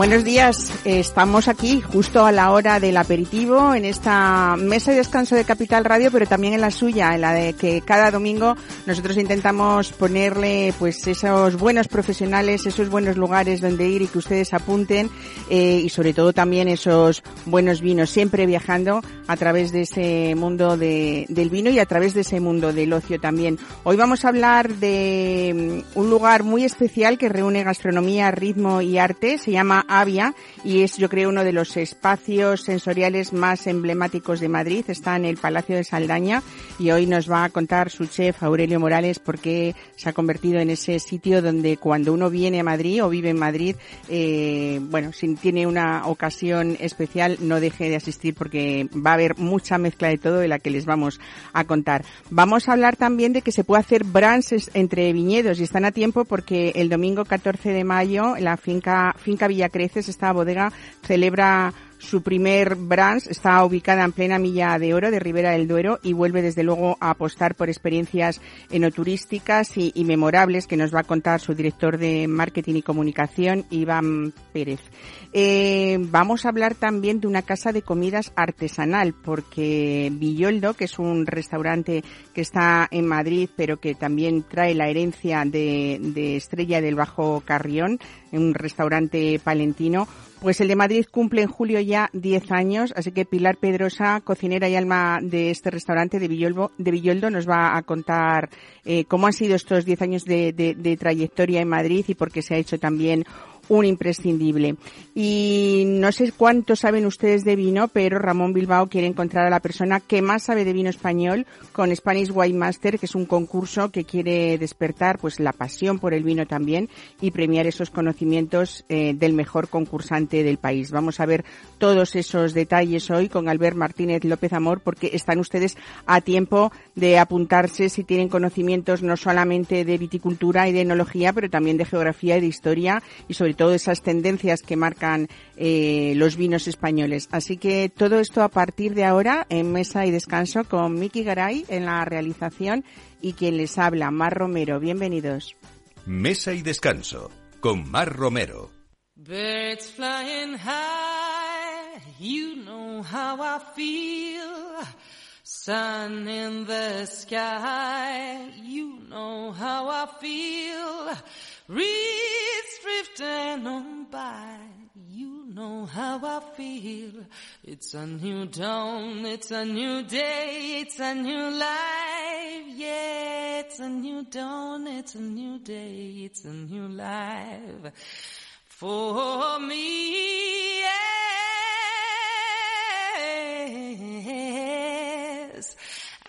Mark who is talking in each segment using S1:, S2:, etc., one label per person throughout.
S1: Buenos días, estamos aquí justo a la hora del aperitivo en esta mesa de descanso de Capital Radio, pero también en la suya, en la de que cada domingo nosotros intentamos ponerle pues esos buenos profesionales, esos buenos lugares donde ir y que ustedes apunten eh, y sobre todo también esos buenos vinos, siempre viajando a través de ese mundo de, del vino y a través de ese mundo del ocio también. Hoy vamos a hablar de mm, un lugar muy especial que reúne gastronomía, ritmo y arte, se llama Avia y es yo creo uno de los espacios sensoriales más emblemáticos de Madrid. Está en el Palacio de Saldaña y hoy nos va a contar su chef Aurelio Morales por qué se ha convertido en ese sitio donde cuando uno viene a Madrid o vive en Madrid, eh, bueno, si tiene una ocasión especial no deje de asistir porque va a haber mucha mezcla de todo de la que les vamos a contar. Vamos a hablar también de que se puede hacer branches entre viñedos y están a tiempo porque el domingo 14 de mayo la finca, finca Villa Creces, esta bodega, celebra su primer branch está ubicada en plena milla de oro de Ribera del Duero y vuelve desde luego a apostar por experiencias enoturísticas y, memorables que nos va a contar su director de marketing y comunicación, Iván Pérez. Eh, vamos a hablar también de una casa de comidas artesanal porque Villoldo, que es un restaurante que está en Madrid pero que también trae la herencia de, de Estrella del Bajo Carrión, un restaurante palentino, pues el de Madrid cumple en julio ya 10 años, así que Pilar Pedrosa, cocinera y alma de este restaurante de, Villoldo, de Villoldo, nos va a contar eh, cómo han sido estos 10 años de, de, de trayectoria en Madrid y por qué se ha hecho también un imprescindible. Y no sé cuánto saben ustedes de vino, pero Ramón Bilbao quiere encontrar a la persona que más sabe de vino español con Spanish Wine Master, que es un concurso que quiere despertar pues la pasión por el vino también y premiar esos conocimientos eh, del mejor concursante del país. Vamos a ver todos esos detalles hoy con Albert Martínez López Amor porque están ustedes a tiempo de apuntarse si tienen conocimientos no solamente de viticultura y de enología, pero también de geografía y de historia y sobre todas esas tendencias que marcan eh, los vinos españoles. Así que todo esto a partir de ahora en Mesa y Descanso con Miki Garay en la realización y quien les habla, Mar Romero. Bienvenidos.
S2: Mesa y Descanso con Mar Romero.
S3: Birds flying high, you know how I feel. Sun in the sky, you know how I feel. Reeds drifting on by, you know how I feel. It's a new dawn, it's a new day, it's a new life. Yeah, it's a new dawn, it's a new day, it's a new life. For me, yes.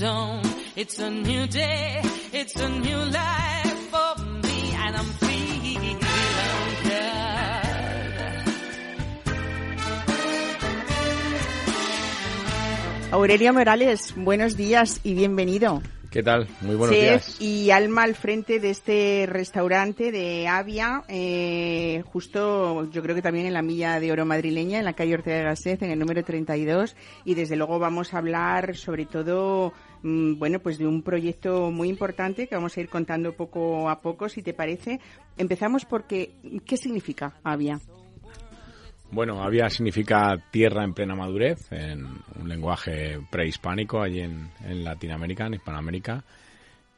S3: Dawn, it's a new day, it's a new life for me, and I'm feeling good.
S1: Aurelio Morales, buenos días y bienvenido.
S4: ¿Qué tal? Muy buenos
S1: Chef
S4: días.
S1: y alma al frente de este restaurante de Avia, eh, justo yo creo que también en la milla de oro madrileña, en la calle Ortega de Gasset, en el número 32. Y desde luego vamos a hablar sobre todo, bueno, pues de un proyecto muy importante que vamos a ir contando poco a poco, si te parece. Empezamos porque, ¿qué significa Avia?
S4: Bueno, Avia significa tierra en plena madurez, en un lenguaje prehispánico allí en, en Latinoamérica, en Hispanoamérica.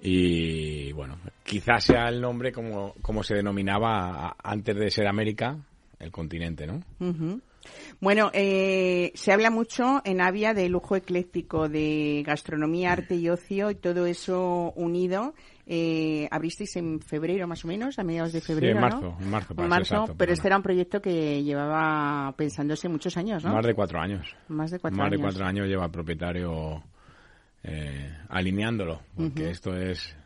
S4: Y bueno, quizás sea el nombre como, como se denominaba antes de ser América, el continente, ¿no?
S1: Ujú. Bueno, eh, se habla mucho en Avia de lujo ecléctico, de gastronomía, arte y ocio y todo eso unido. Eh, abristeis en febrero más o menos, a mediados de febrero,
S4: en marzo,
S1: ¿no?
S4: en marzo, para
S1: En
S4: ser
S1: marzo,
S4: exacto,
S1: pero este era un proyecto que llevaba pensándose muchos años, ¿no?
S4: Más de cuatro años.
S1: Más de cuatro
S4: Más de
S1: años.
S4: cuatro años lleva el propietario eh, alineándolo, porque esto es,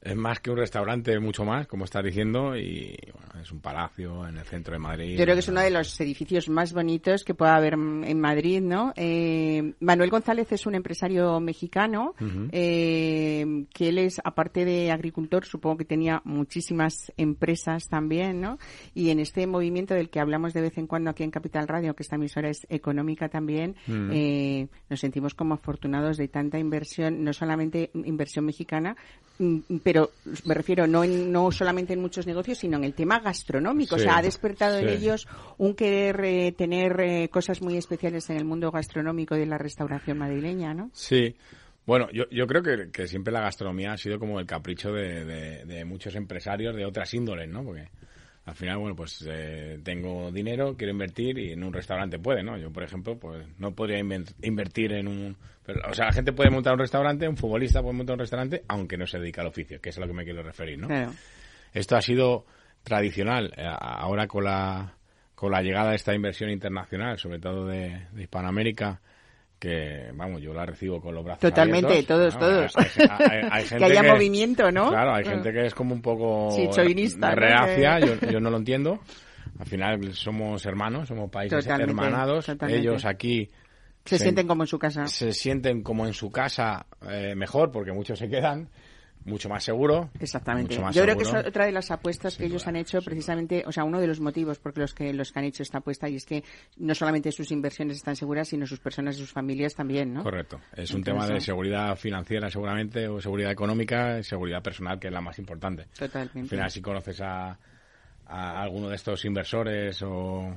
S4: es más que un restaurante, mucho más, como estás diciendo, y bueno, es un palacio en el centro de Madrid.
S1: Yo creo que es uno de los edificios más bonitos que pueda haber en Madrid, ¿no? Eh, Manuel González es un empresario mexicano eh, que él es, aparte de agricultor, supongo que tenía muchísimas empresas también, ¿no? Y en este movimiento del que hablamos de vez en cuando aquí en Capital Radio, que esta emisora es económica también, eh, nos sentimos como afortunados de tanta inversión, no solamente inversión mexicana, mm, pero me refiero no en, no solamente en muchos negocios, sino en el tema gastronómico. O
S4: Sí,
S1: sea, ha despertado en ellos un querer eh, tener eh, cosas muy especiales en el mundo gastronómico de la restauración madrileña, ¿no?
S4: Sí. Bueno, yo, yo creo que, que siempre la gastronomía ha sido como el capricho de, de- de muchos empresarios de otras índoles, ¿no? Porque al final, bueno, pues eh, tengo dinero, quiero invertir y en un restaurante puede, ¿no? Yo, por ejemplo, pues no podría inven- invertir en un... pero, o sea, la gente puede montar un restaurante, un futbolista puede montar un restaurante, aunque no se dedica al oficio, que es a lo que me quiero referir, ¿no?
S1: Claro.
S4: Esto ha sido tradicional. Eh, Ahora con la, con la llegada de esta inversión internacional, sobre todo de, de Hispanoamérica, que, vamos, yo la recibo con los brazos
S1: Totalmente,
S4: abiertos.
S1: todos,
S4: ¿no?
S1: todos.
S4: Hay, hay- hay gente
S1: Que haya movimiento, ¿no?
S4: Claro, hay gente que es como un poco
S1: Sí,
S4: reacia, yo, yo no lo entiendo. Al final somos hermanos, somos países
S1: Totalmente,
S4: hermanados.
S1: totalmente.
S4: Ellos aquí
S1: Se
S4: se-
S1: sienten como en su casa.
S4: se sienten como en su casa eh, mejor, porque muchos se quedan, mucho más seguro.
S1: Exactamente.
S4: mucho más
S1: Yo creo que es otra de las apuestas que ellos han hecho, precisamente, o sea, uno de los motivos por los que los que han hecho esta apuesta y es que no solamente sus inversiones están seguras, sino sus personas y sus familias también, ¿no?
S4: Correcto. Es un tema de seguridad financiera seguramente, o seguridad económica, seguridad personal, que es la más importante.
S1: Totalmente.
S4: Al final, si conoces a, a alguno de estos inversores o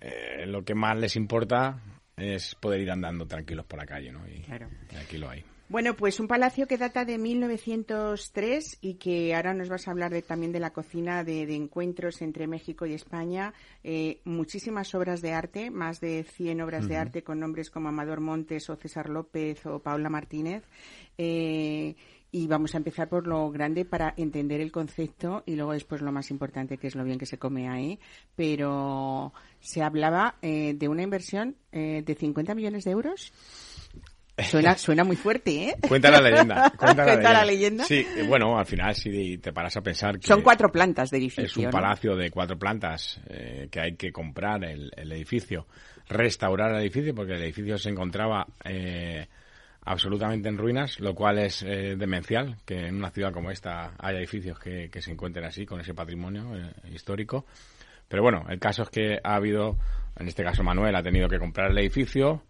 S4: eh, lo que más les importa es poder ir andando tranquilos por la calle, ¿no? Y,
S1: Claro.
S4: y aquí lo hay.
S1: Bueno, pues un palacio que data de 1903 y que ahora nos vas a hablar de, también de la cocina de, de encuentros entre México y España. Eh, muchísimas obras de arte, más de 100 obras de arte con nombres como Amador Montes o César López o Paula Martínez. Eh, y vamos a empezar por lo grande para entender el concepto y luego después lo más importante que es lo bien que se come ahí. Pero se hablaba eh, de una inversión eh, de 50 millones de euros. Suena, suena muy fuerte, ¿eh?
S4: Cuenta la leyenda. Cuenta,
S1: Cuenta la leyenda.
S4: Sí, eh, bueno, al final si te paras a pensar que...
S1: Son cuatro plantas de edificio.
S4: Es un
S1: ¿no?
S4: palacio de cuatro plantas eh, que hay que comprar el, el edificio, restaurar el edificio porque el edificio se encontraba eh, absolutamente en ruinas, lo cual es eh, demencial que en una ciudad como esta haya edificios que, que se encuentren así con ese patrimonio histórico. Pero bueno, el caso es que ha habido, en este caso Manuel ha tenido que comprar el edificio,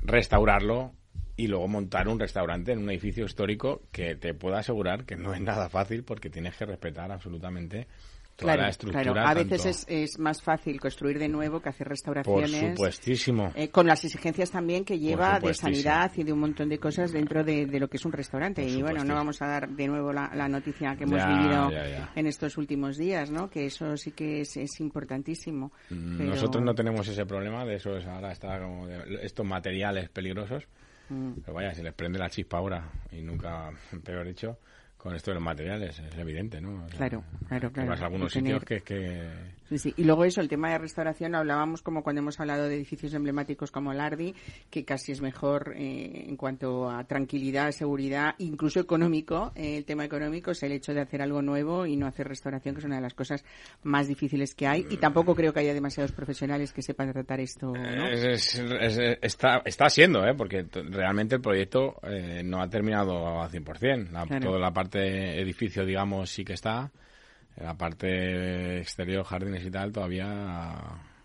S4: restaurarlo y luego montar un restaurante en un edificio histórico que te puedo asegurar que no es nada fácil porque tienes que respetar absolutamente toda
S1: Claro,
S4: la estructura.
S1: claro. A veces es, es más fácil construir de nuevo que hacer
S4: Por
S1: restauraciones.
S4: supuestísimo.
S1: eh, con las exigencias también que lleva de sanidad y de un montón de cosas dentro de, de lo que es un restaurante.
S4: Por
S1: Y bueno, no vamos a dar de nuevo la, la noticia que hemos
S4: Ya,
S1: vivido
S4: ya, ya.
S1: en estos últimos días, ¿no? Que eso sí que es, es importantísimo.
S4: Mm,
S1: Pero-
S4: Nosotros no tenemos ese problema, de eso es ahora está como de estos materiales peligrosos.
S1: Mm.
S4: Pero vaya, se les prende la chispa ahora y nunca, peor dicho, con esto de los materiales, es evidente, ¿no? O sea,
S1: Claro, claro, claro.
S4: Vas a algunos
S1: Hay que
S4: sitios
S1: tener-
S4: que, que
S1: Sí, sí. Y luego eso, el tema de restauración, hablábamos como cuando hemos hablado de edificios emblemáticos como Lardi, que casi es mejor eh, en cuanto a tranquilidad, seguridad, incluso económico. eh, el tema económico es el hecho de hacer algo nuevo y no hacer restauración, que es una de las cosas más difíciles que hay. Y tampoco creo que haya demasiados profesionales que sepan tratar esto, ¿no?
S4: Es- es- es- está, está siendo, ¿eh? porque realmente el proyecto eh, no ha terminado al 100%. La,
S1: Claro.
S4: Toda la parte edificio, digamos, sí que está. La parte exterior, jardines y tal, todavía...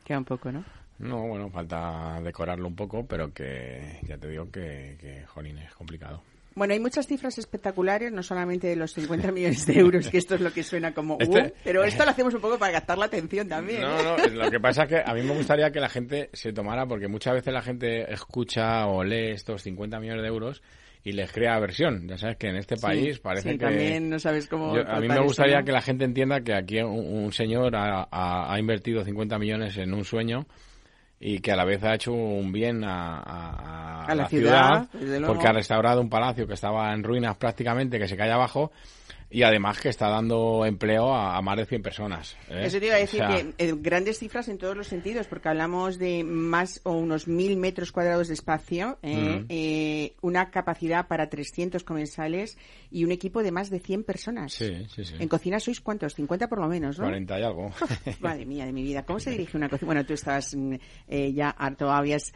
S1: Queda un poco, ¿no?
S4: No, bueno, falta decorarlo un poco, pero que ya te digo que, que jolín, es complicado.
S1: Bueno, hay muchas cifras espectaculares, no solamente de los 50 millones de euros, que esto es lo que suena como
S4: Este-
S1: "Uh", pero esto lo hacemos un poco para captar la atención también.
S4: No,
S1: ¿eh?
S4: no, lo que pasa es que a mí me gustaría que la gente se tomara, porque muchas veces la gente escucha o lee estos 50 millones de euros y les crea aversión. Ya sabes que en este país
S1: Sí,
S4: parece
S1: sí,
S4: que...
S1: también no sabes cómo
S4: Yo- a mí me gustaría
S1: ¿no?
S4: que la gente entienda que aquí un, un señor ha, ha- ha invertido 50 millones en un sueño y que a la vez ha hecho un bien a, a- a
S1: A la ciudad, luego.
S4: porque ha restaurado un palacio que estaba en ruinas prácticamente, que se cae abajo, y además que está dando empleo a, a más de 100 personas. ¿eh?
S1: Eso te iba a
S4: O
S1: decir
S4: sea,
S1: que eh, grandes cifras en todos los sentidos, porque hablamos de más o unos mil metros cuadrados de espacio, eh,
S4: Mm.
S1: eh, una capacidad para 300 comensales y un equipo de más de 100 personas.
S4: Sí, sí, sí.
S1: En cocina sois cuántos? 50 por lo menos, ¿no?
S4: 40 y algo.
S1: Madre mía de mi vida, ¿cómo se dirige una cocina? Bueno, tú estabas mm, eh, ya harto, habías,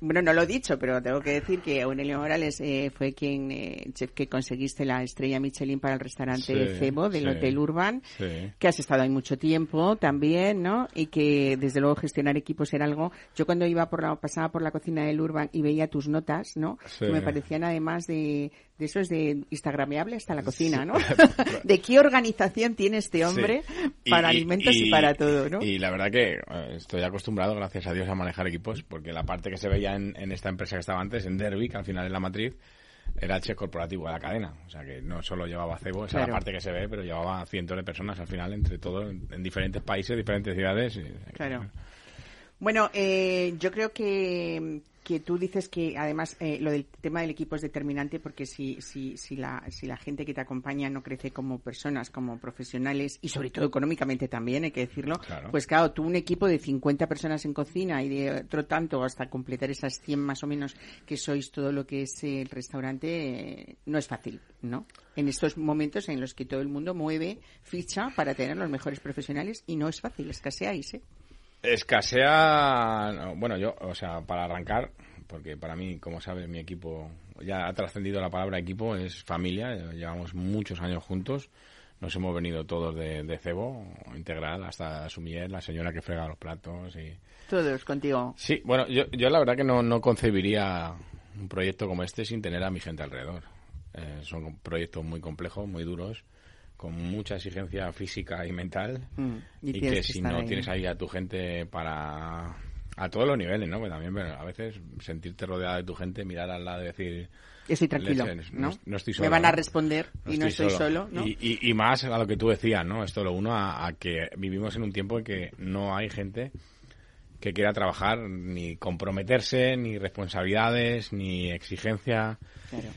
S1: bueno, no lo he dicho, pero tengo que decir que Aurelio Morales eh, fue quien, eh, chef que conseguiste la estrella Michelin para el restaurante
S4: Sí,
S1: Cebo del
S4: sí.
S1: Hotel Urban,
S4: Sí.
S1: que has estado ahí mucho tiempo también, ¿no? Y que desde luego gestionar equipos era algo. Yo cuando iba por la, pasaba por la cocina del Urban y veía tus notas, ¿no? Que me parecían además de, de eso es de Instagrameable hasta la cocina, ¿no? de qué organización tiene este hombre para alimentos y, para todo, ¿no?
S4: Y la verdad que eh, estoy acostumbrado, gracias a Dios, a manejar equipos, porque la parte que se veía en, en esta empresa que estaba antes, en Derby, que al final es la matriz, era el chef corporativo de la cadena. O sea que no solo llevaba cebo, esa es
S1: Claro.
S4: la parte que se ve, pero llevaba cientos de personas al final, entre todos, en, en diferentes países, diferentes ciudades. y-
S1: Claro. Bueno, eh, yo creo que, que tú dices que además eh, lo del tema del equipo es determinante porque si, si, si, la, si la gente que te acompaña no crece como personas, como profesionales y sobre todo económicamente también, hay que decirlo,
S4: Claro.
S1: pues claro, tú un equipo de 50 personas en cocina y de otro tanto hasta completar esas 100 más o menos que sois todo lo que es el restaurante, eh, no es fácil, ¿no? En estos momentos en los que todo el mundo mueve ficha para tener los mejores profesionales y no es fácil, escaseáis, ¿eh?
S4: Escasea, no, bueno, yo, o sea, para arrancar, porque para mí, como sabes, mi equipo ya ha trascendido la palabra equipo, es familia, llevamos muchos años juntos, nos hemos venido todos de, de cebo integral hasta Sumier, la señora que frega los platos y...
S1: Todos contigo.
S4: Sí, bueno, yo, yo la verdad que no, no concebiría un proyecto como este sin tener a mi gente alrededor. Eh, son proyectos muy complejos, muy duros, con mucha exigencia física y mental.
S1: Mm, y
S4: que si no
S1: ahí,
S4: tienes ahí a tu gente para... A todos los niveles, ¿no? Pues también pero a veces sentirte rodeado de tu gente, mirar al lado y decir...
S1: Estoy tranquilo,
S4: "Leche,
S1: ¿no?
S4: no estoy
S1: Me
S4: solo,
S1: van a
S4: ¿no?
S1: responder y no estoy solo, ¿no?
S4: Y, y- y más a lo que tú decías, ¿no? Esto lo uno a, a que vivimos en un tiempo en que no hay gente que quiera trabajar ni comprometerse, ni responsabilidades, ni exigencia.
S1: Claro.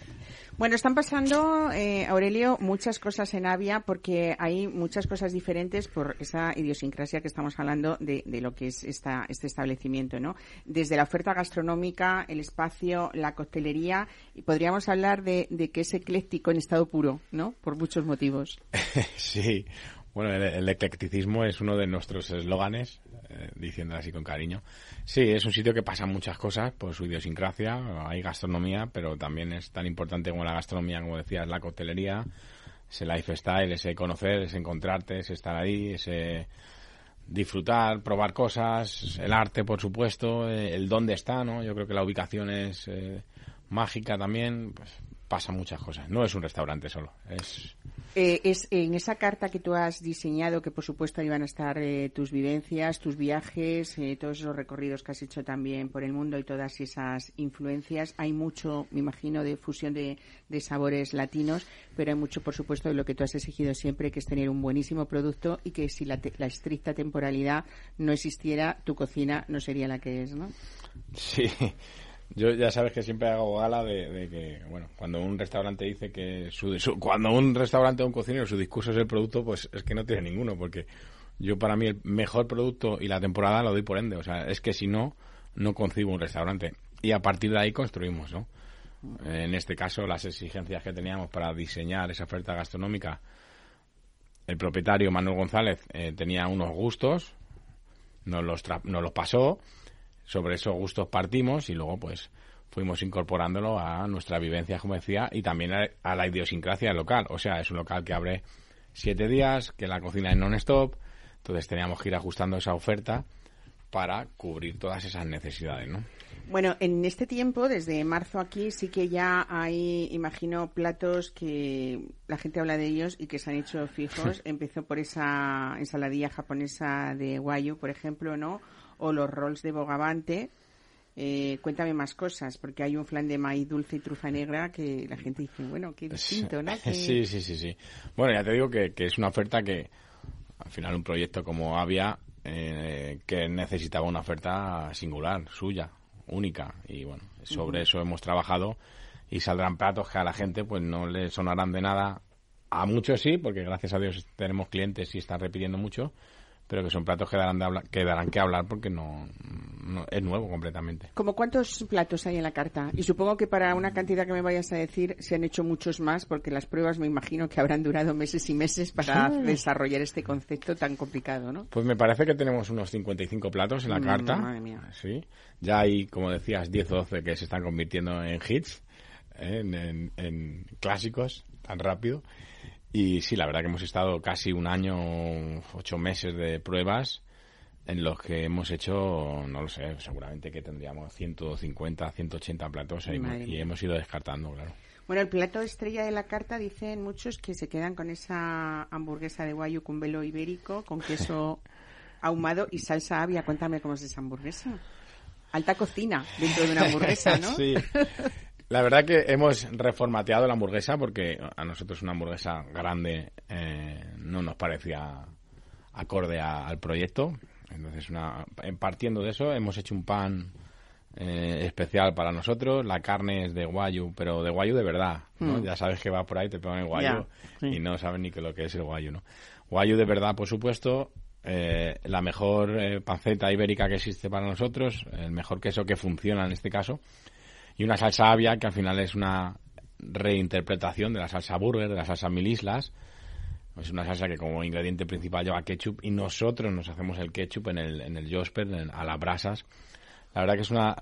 S1: Bueno, están pasando, eh, Aurelio, muchas cosas en Avia porque hay muchas cosas diferentes por esa idiosincrasia que estamos hablando de, lo que es esta, este establecimiento, ¿no? Desde la oferta gastronómica, el espacio, la coctelería, y podríamos hablar de, de que es ecléctico en estado puro, ¿no? Por muchos motivos.
S4: sí, bueno, el, el eclecticismo es uno de nuestros eslóganes, eh, diciendo así con cariño. Sí, es un sitio que pasa muchas cosas por su idiosincrasia, hay gastronomía, pero también es tan importante como la gastronomía, como decías, la coctelería, ese lifestyle, ese conocer, ese encontrarte, ese estar ahí, ese disfrutar, probar cosas, el arte, por supuesto, eh, el dónde está, ¿no? Yo creo que la ubicación es eh, mágica también, pues pasa muchas cosas. No es un restaurante solo, es
S1: Eh, es en esa carta que tú has diseñado, que por supuesto ahí van a estar eh, tus vivencias, tus viajes, eh, todos esos recorridos que has hecho también por el mundo y todas esas influencias. Hay mucho, me imagino, de fusión de, de sabores latinos, pero hay mucho, por supuesto, de lo que tú has exigido siempre, que es tener un buenísimo producto y que si la, te- la estricta temporalidad no existiera, tu cocina no sería la que es, ¿no?
S4: Sí, yo ya sabes que siempre hago gala de, que, bueno, cuando un restaurante dice que su, su- cuando un restaurante o un cocinero su discurso es el producto, pues es que no tiene ninguno, porque yo para mí el mejor producto y la temporada lo doy por ende, o sea, es que si no, no concibo un restaurante. Y a partir de ahí construimos, ¿no? En este caso, las exigencias que teníamos para diseñar esa oferta gastronómica, el propietario Manuel González eh, tenía unos gustos, nos los, tra- nos los pasó, sobre esos gustos partimos y luego pues fuimos incorporándolo a nuestra vivencia, como decía, y también a, a la idiosincrasia del local. O sea, es un local que abre siete días, que la cocina es non-stop, entonces teníamos que ir ajustando esa oferta para cubrir todas esas necesidades, ¿no?
S1: Bueno, en este tiempo, desde marzo aquí, sí que ya hay, imagino, platos que la gente habla de ellos y que se han hecho fijos. Empezó por esa ensaladilla japonesa de guayu, por ejemplo, ¿no? O los rolls de bogavante. Eh, cuéntame más cosas, porque hay un flan de maíz dulce y trufa negra que la gente dice, bueno, qué distinto, ¿no? Que-
S4: Sí, sí, sí, sí. Bueno, ya te digo que, que es una oferta que, al final, un proyecto como Avia, eh, que necesitaba una oferta singular, suya, única. Y bueno, sobre eso hemos trabajado y saldrán platos que a la gente pues no le sonarán de nada. A muchos sí, porque gracias a Dios tenemos clientes y están repitiendo mucho, pero que son platos que darán, de habla- que darán que hablar porque no, no- es nuevo completamente.
S1: ¿Como cuántos platos hay en la carta? Y supongo que para una cantidad que me vayas a decir se han hecho muchos más, porque las pruebas me imagino que habrán durado meses y meses para desarrollar este concepto tan complicado, ¿no?
S4: Pues me parece que tenemos unos 55 platos en la
S1: Mm,
S4: carta.
S1: madre mía.
S4: Sí. Ya hay, como decías, 10 o 12 que se están convirtiendo en hits, ¿eh? en, en- en clásicos, tan rápido. Y sí, la verdad que hemos estado casi un año, ocho meses de pruebas en los que hemos hecho, no lo sé, seguramente que tendríamos 150, 180 platos y,
S1: Madre
S4: y
S1: mía.
S4: hemos ido descartando, claro.
S1: Bueno, el plato estrella de la carta dicen muchos que se quedan con esa hamburguesa de guayu con velo ibérico, con queso ahumado y salsa avia. Cuéntame cómo es esa hamburguesa. Alta cocina dentro de una hamburguesa, ¿no?
S4: Sí. La verdad que hemos reformateado la hamburguesa porque a nosotros una hamburguesa grande eh, no nos parecía acorde a- al proyecto. Entonces, una, en- partiendo de eso, hemos hecho un pan eh, especial para nosotros. La carne es de guayu, pero de guayu de verdad. ¿no?
S1: Mm.
S4: Ya sabes que va por ahí, te ponen guayu
S1: Ya, sí.
S4: y no saben ni que lo que es el guayu. ¿no? Guayu de verdad, por supuesto. eh, la mejor eh, panceta ibérica que existe para nosotros, el mejor queso que funciona en este caso y una salsa avia que al final es una reinterpretación de la salsa burger, de la salsa mil islas. Es una salsa que como ingrediente principal lleva ketchup y nosotros nos hacemos el ketchup en el, en el Josper, en- a las brasas. La verdad que es una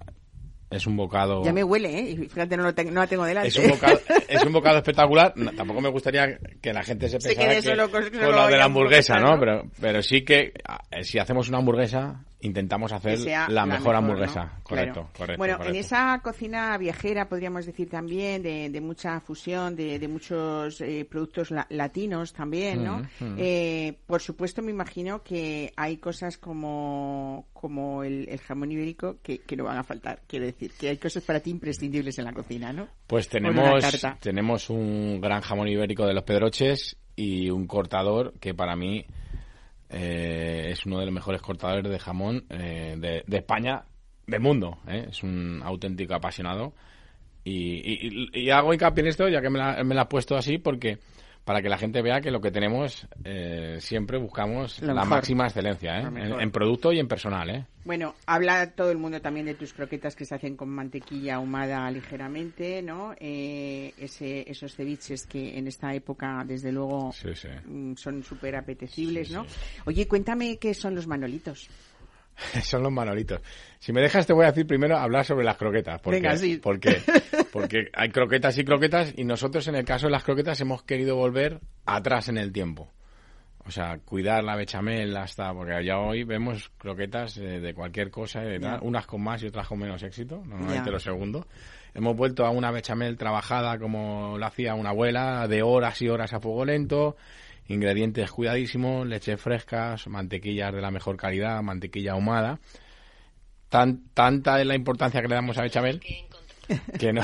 S4: es un bocado
S1: Ya me huele, ¿eh? Fíjate, no, lo tengo, no la tengo delante.
S4: es un bocado es un bocado espectacular. No, tampoco me gustaría que la gente se pensara que
S1: solo con-
S4: lo de
S1: la
S4: hamburguesa,
S1: hamburguesa,
S4: ¿no?
S1: ¿no?
S4: Pero pero sí que eh, si hacemos una hamburguesa intentamos hacer la, mejor, hamburguesa. Correcto,
S1: Claro.
S4: correcto.
S1: Bueno,
S4: correcto.
S1: en esa cocina viajera, podríamos decir también, de, de mucha fusión, de, de muchos eh, productos la- latinos también, ¿no?
S4: Mm, mm.
S1: Eh, por supuesto, me imagino que hay cosas como, como el, el jamón ibérico que, que no van a faltar. Quiero decir, que hay cosas para ti imprescindibles en la cocina, ¿no?
S4: Pues tenemos, tenemos un gran jamón ibérico de los Pedroches y un cortador que para mí eh, es uno de los mejores cortadores de jamón eh, de, de España, del mundo. ¿eh? Es un auténtico apasionado. Y, hago hincapié en esto, ya que me la, me la has puesto así, porque para que la gente vea que lo que tenemos eh, siempre buscamos
S1: Lo
S4: la
S1: mejor.
S4: máxima excelencia, ¿eh? En, en producto y en personal. ¿eh?
S1: Bueno, habla todo el mundo también de tus croquetas que se hacen con mantequilla ahumada ligeramente, ¿no? Eh, ese, esos ceviches que en esta época, desde luego,
S4: Sí, sí.
S1: mm, son súper apetecibles,
S4: Sí,
S1: ¿no? Oye, cuéntame qué son los manolitos.
S4: Son los manolitos. Si me dejas, te voy a decir primero hablar sobre las croquetas. Porque,
S1: Venga, sí.
S4: Porque, porque hay croquetas y croquetas y nosotros en el caso de las croquetas hemos querido volver atrás en el tiempo. O sea, cuidar la bechamel hasta, porque ya hoy vemos croquetas eh, de cualquier cosa, tal, unas con más y otras con menos éxito, normalmente
S1: Ya.
S4: lo segundo. Hemos vuelto a una bechamel trabajada como la hacía una abuela, de horas y horas a fuego lento, ingredientes cuidadísimos, leches frescas, mantequillas de la mejor calidad, mantequilla ahumada. Tan, tanta es la importancia que le damos a bechamel que no,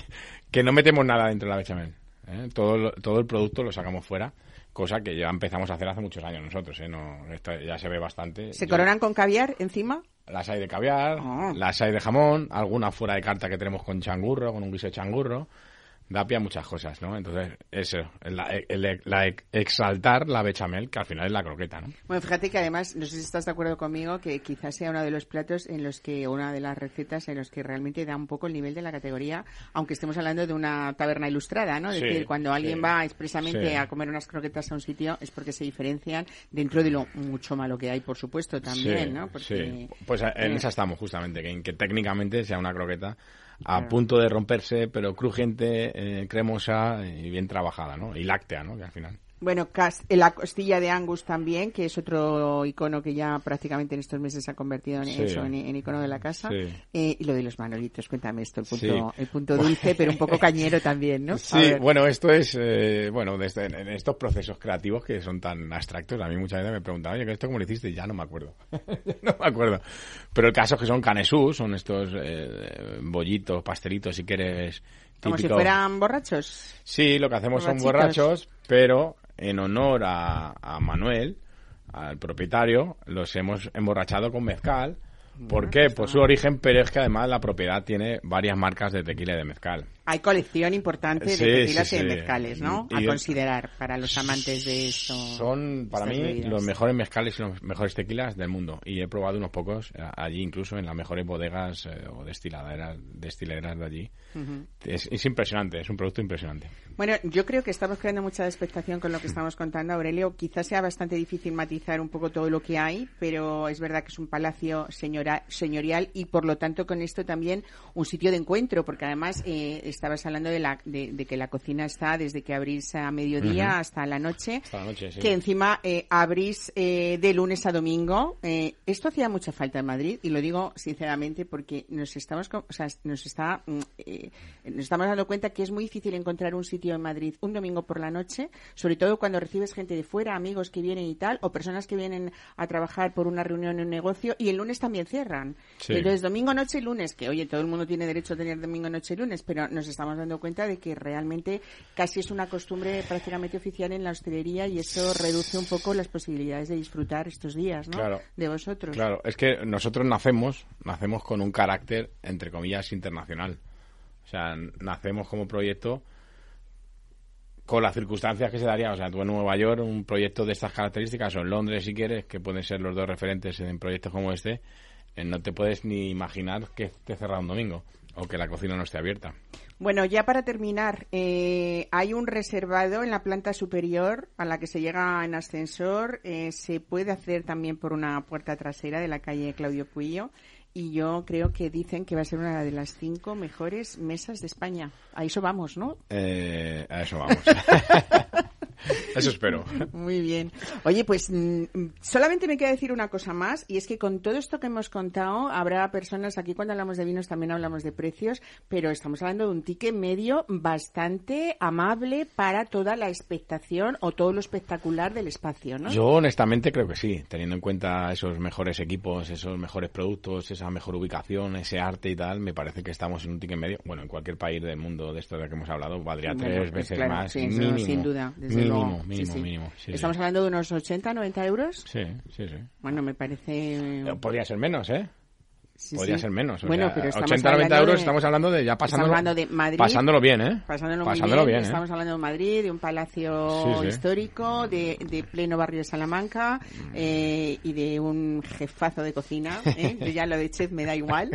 S4: que no metemos nada dentro de la bechamel. ¿eh? Todo, lo- todo el producto lo sacamos fuera, cosa que ya empezamos a hacer hace muchos años nosotros. ¿eh? No, esto ya se ve bastante.
S1: ¿Se
S4: Yo-
S1: coronan con caviar encima?
S4: las hay de caviar,
S1: Ah.
S4: las hay de jamón, algunas fuera de carta que tenemos con changurro, con un guiso de changurro. Da pie a muchas cosas, ¿no? Entonces, eso, la, el- la- exaltar la bechamel, que al final es la croqueta, ¿no?
S1: Bueno, fíjate que además, no sé si estás de acuerdo conmigo, que quizás sea uno de los platos en los que, una de las recetas en los que realmente da un poco el nivel de la categoría, aunque estemos hablando de una taberna ilustrada, ¿no? Es
S4: Sí,
S1: decir, cuando alguien
S4: sí,
S1: va expresamente
S4: sí.
S1: a comer unas croquetas a un sitio es porque se diferencian dentro de lo mucho malo que hay, por supuesto, también, ¿no? Porque,
S4: sí. Pues en
S1: eh,
S4: esa estamos justamente, que, que técnicamente sea una croqueta a
S1: Claro.
S4: punto de romperse, pero crujiente, eh, cremosa y bien trabajada, ¿no? Y láctea, ¿no? Que al final.
S1: Bueno, cas- la costilla de Angus también, que es otro icono que ya prácticamente en estos meses se ha convertido en
S4: Sí.
S1: eso, en, en icono de la casa.
S4: Sí.
S1: Eh, y lo de los manolitos, cuéntame esto, el punto,
S4: Sí.
S1: el punto dulce, pero un poco cañero también, ¿no?
S4: Sí, bueno, esto es, eh, bueno, desde, en estos procesos creativos que son tan abstractos, a mí muchas veces me preguntan, oye, ¿que ¿esto cómo lo hiciste? Y ya no me acuerdo. no me acuerdo. Pero el caso es que son canesús, son estos eh, bollitos, pastelitos, si quieres.
S1: Como si fueran borrachos.
S4: Sí, lo que hacemos son borrachos, pero en honor a, a Manuel, al propietario, los hemos emborrachado con mezcal. ¿Por qué? Por su origen, pero es que además la propiedad tiene varias marcas de tequila y de mezcal.
S1: Hay colección importante de
S4: Sí,
S1: tequilas
S4: sí,
S1: y de
S4: sí.
S1: mezcales, ¿no?
S4: Y-
S1: a
S4: y-
S1: considerar para los amantes de esto.
S4: Son para mí
S1: bebidas.
S4: los mejores mezcales y los mejores tequilas del mundo. Y he probado unos pocos eh, allí, incluso en las mejores bodegas eh, o destiladeras, destileras de allí. es, es impresionante, es un producto impresionante.
S1: Bueno, yo creo que estamos creando mucha expectación con lo que estamos contando, Aurelio. Quizás sea bastante difícil matizar un poco todo lo que hay, pero es verdad que es un palacio señora, señorial y, por lo tanto, con esto también un sitio de encuentro, porque además eh, estabas hablando de, la, de, de que la cocina está desde que abrís a mediodía hasta la noche.
S4: Hasta la noche, sí.
S1: Que encima eh, abrís eh, de lunes a domingo. Eh, esto hacía mucha falta en Madrid y lo digo sinceramente porque nos estamos, o sea, nos está, mm, eh, nos estamos dando cuenta que es muy difícil encontrar un sitio en Madrid un domingo por la noche, sobre todo cuando recibes gente de fuera, amigos que vienen y tal, o personas que vienen a trabajar por una reunión en un negocio y el lunes también cierran.
S4: Sí.
S1: Entonces domingo, noche y lunes, que oye, todo el mundo tiene derecho a tener domingo, noche y lunes, pero nos estamos dando cuenta de que realmente casi es una costumbre prácticamente oficial en la hostelería y eso reduce un poco las posibilidades de disfrutar estos días, ¿no?
S4: Claro.
S1: De vosotros.
S4: Claro, es que nosotros nacemos, nacemos con un carácter, entre comillas, internacional. O sea, nacemos como proyecto con las circunstancias que se daría. O sea, tú en Nueva York, un proyecto de estas características, o en Londres, si quieres, que pueden ser los dos referentes en proyectos como este, eh, no te puedes ni imaginar que esté cerrado un domingo o que la cocina no esté abierta.
S1: Bueno, ya para terminar, eh, hay un reservado en la planta superior a la que se llega en ascensor. eh, se puede hacer también por una puerta trasera de la calle Claudio Puillo. Y yo creo que dicen que va a ser una de las cinco mejores mesas de España. A eso vamos, ¿no?
S4: Eh, a eso vamos. eso espero.
S1: Muy bien. Oye, pues mm, solamente me queda decir una cosa más y es que con todo esto que hemos contado habrá personas aquí cuando hablamos de vinos también hablamos de precios, pero estamos hablando de un ticket medio bastante amable para toda la expectación o todo lo espectacular del espacio, ¿no?
S4: Yo honestamente creo que sí, teniendo en cuenta esos mejores equipos, esos mejores productos, esa mejor ubicación, ese arte y tal, me parece que estamos en un ticket medio. Bueno, en cualquier país del mundo de esto de que hemos hablado, valdría
S1: Bueno,
S4: tres
S1: pues
S4: veces
S1: claro,
S4: más,
S1: sí,
S4: mínimo.
S1: sin duda, desde
S4: mínimo,
S1: luego.
S4: mínimo,
S1: Sí, sí.
S4: mínimo. sí, sí.
S1: Estamos hablando de unos 80, 90 euros.
S4: Sí, sí, sí.
S1: Bueno, me parece...
S4: Eh, Podría ser menos, ¿eh?
S1: Sí,
S4: Podría
S1: sí.
S4: ser menos. o
S1: Bueno,
S4: sea,
S1: pero estamos
S4: 80, 90
S1: hablando
S4: euros
S1: de-
S4: estamos hablando de ya pasándolo,
S1: hablando de Madrid.
S4: pasándolo bien, ¿eh?
S1: Pasándolo, bien,
S4: bien, ¿eh?
S1: estamos hablando de Madrid, de un palacio
S4: Sí,
S1: histórico, de, de pleno barrio de Salamanca eh, y de un jefazo de cocina. ¿eh? Yo ya lo de chef me da igual,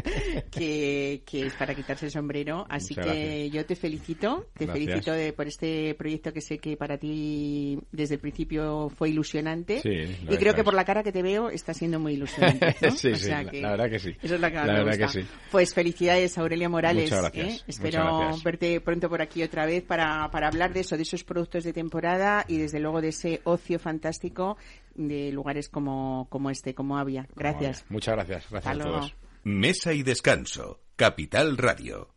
S1: que, que es para quitarse el sombrero. Así
S4: Muchas
S1: que
S4: gracias.
S1: yo te felicito, te
S4: Gracias.
S1: felicito de- por este proyecto que sé que para ti desde el principio fue ilusionante. Y creo que por la cara que te veo está siendo muy ilusionante. ¿no?
S4: Sí,
S1: O sea
S4: la-
S1: que
S4: la verdad que sí.
S1: Eso es lo que más
S4: La
S1: me
S4: verdad que sí.
S1: Pues felicidades, Aurelia Morales.
S4: Muchas gracias,
S1: ¿eh?
S4: muchas
S1: Espero
S4: gracias.
S1: verte pronto por aquí otra vez para, para hablar de eso, de esos productos de temporada y desde luego de ese ocio fantástico de lugares como, como este, como Avia. Gracias.
S4: Muchas gracias. Gracias
S1: Hasta
S4: a
S1: luego.
S4: todos.
S2: Mesa y descanso. Capital Radio.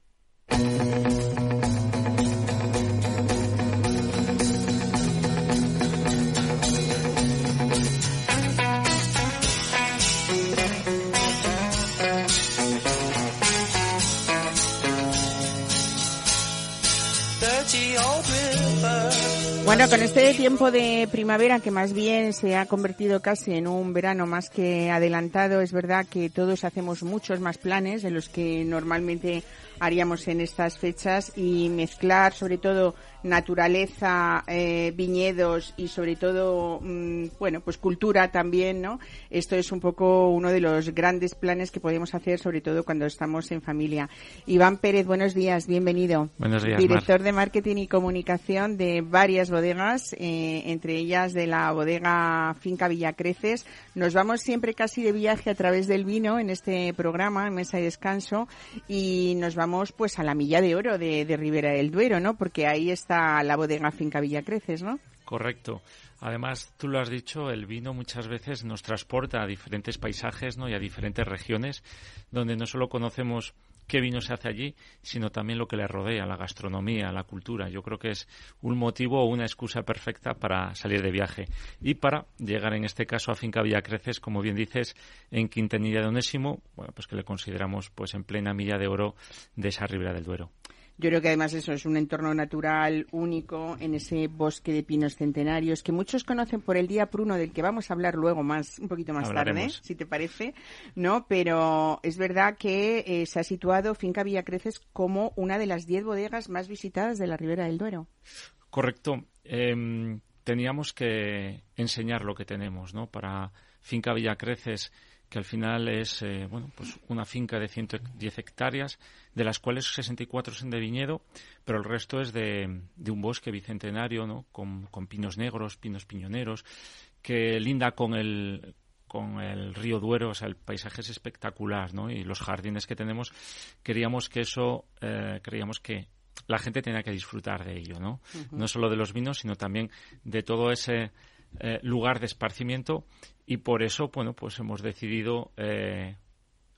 S1: Bueno, con este tiempo de primavera que más bien se ha convertido casi en un verano más que adelantado, es verdad que todos hacemos muchos más planes de los que normalmente haríamos en estas fechas y mezclar sobre todo naturaleza, eh, viñedos y sobre todo, mm, bueno, pues cultura también, ¿no? Esto es un poco uno de los grandes planes que podemos hacer, sobre todo cuando estamos en familia. Iván Pérez, buenos días, bienvenido.
S5: Buenos días, Mar.
S1: Director de Marketing y Comunicación de varias bodegas, eh, entre ellas de la bodega Finca Villacreces. Nos vamos siempre casi de viaje a través del vino en este programa, en Mesa y Descanso, y nos vamos pues a la milla de oro de, de Ribera del Duero, ¿no? Porque ahí está la bodega Finca Villacreces, ¿no?
S5: Correcto. Además, tú lo has dicho, el vino muchas veces nos transporta a diferentes paisajes ¿no? y a diferentes regiones donde no solo conocemos qué vino se hace allí, sino también lo que le rodea, la gastronomía, la cultura. Yo creo que es un motivo o una excusa perfecta para salir de viaje y para llegar en este caso a Finca Creces, como bien dices, en Quintanilla de Onésimo, bueno, pues que le consideramos pues en plena milla de oro de esa ribera del Duero.
S1: Yo creo que además eso es un entorno natural único en ese bosque de pinos centenarios que muchos conocen por el día pruno del que vamos a hablar luego más un poquito más tarde, si te parece, ¿no? Pero es verdad que eh, se ha situado Finca Creces como una de las diez bodegas más visitadas de la Ribera del Duero.
S5: Correcto. Em, teníamos que enseñar lo que tenemos, ¿no? Para Finca Creces que al final es eh, bueno, pues una finca de 110 hectáreas, de las cuales 64 son de viñedo, pero el resto es de, de un bosque bicentenario, ¿no? Con, con, pinos negros, pinos piñoneros, que linda con el con el río Duero, o sea, el paisaje es espectacular, ¿no? Y los jardines que tenemos, queríamos que eso, eh, creíamos que la gente tenía que disfrutar de ello, ¿no? No solo de los vinos, sino también de todo ese eh, lugar de esparcimiento y por eso, bueno, pues hemos decidido eh,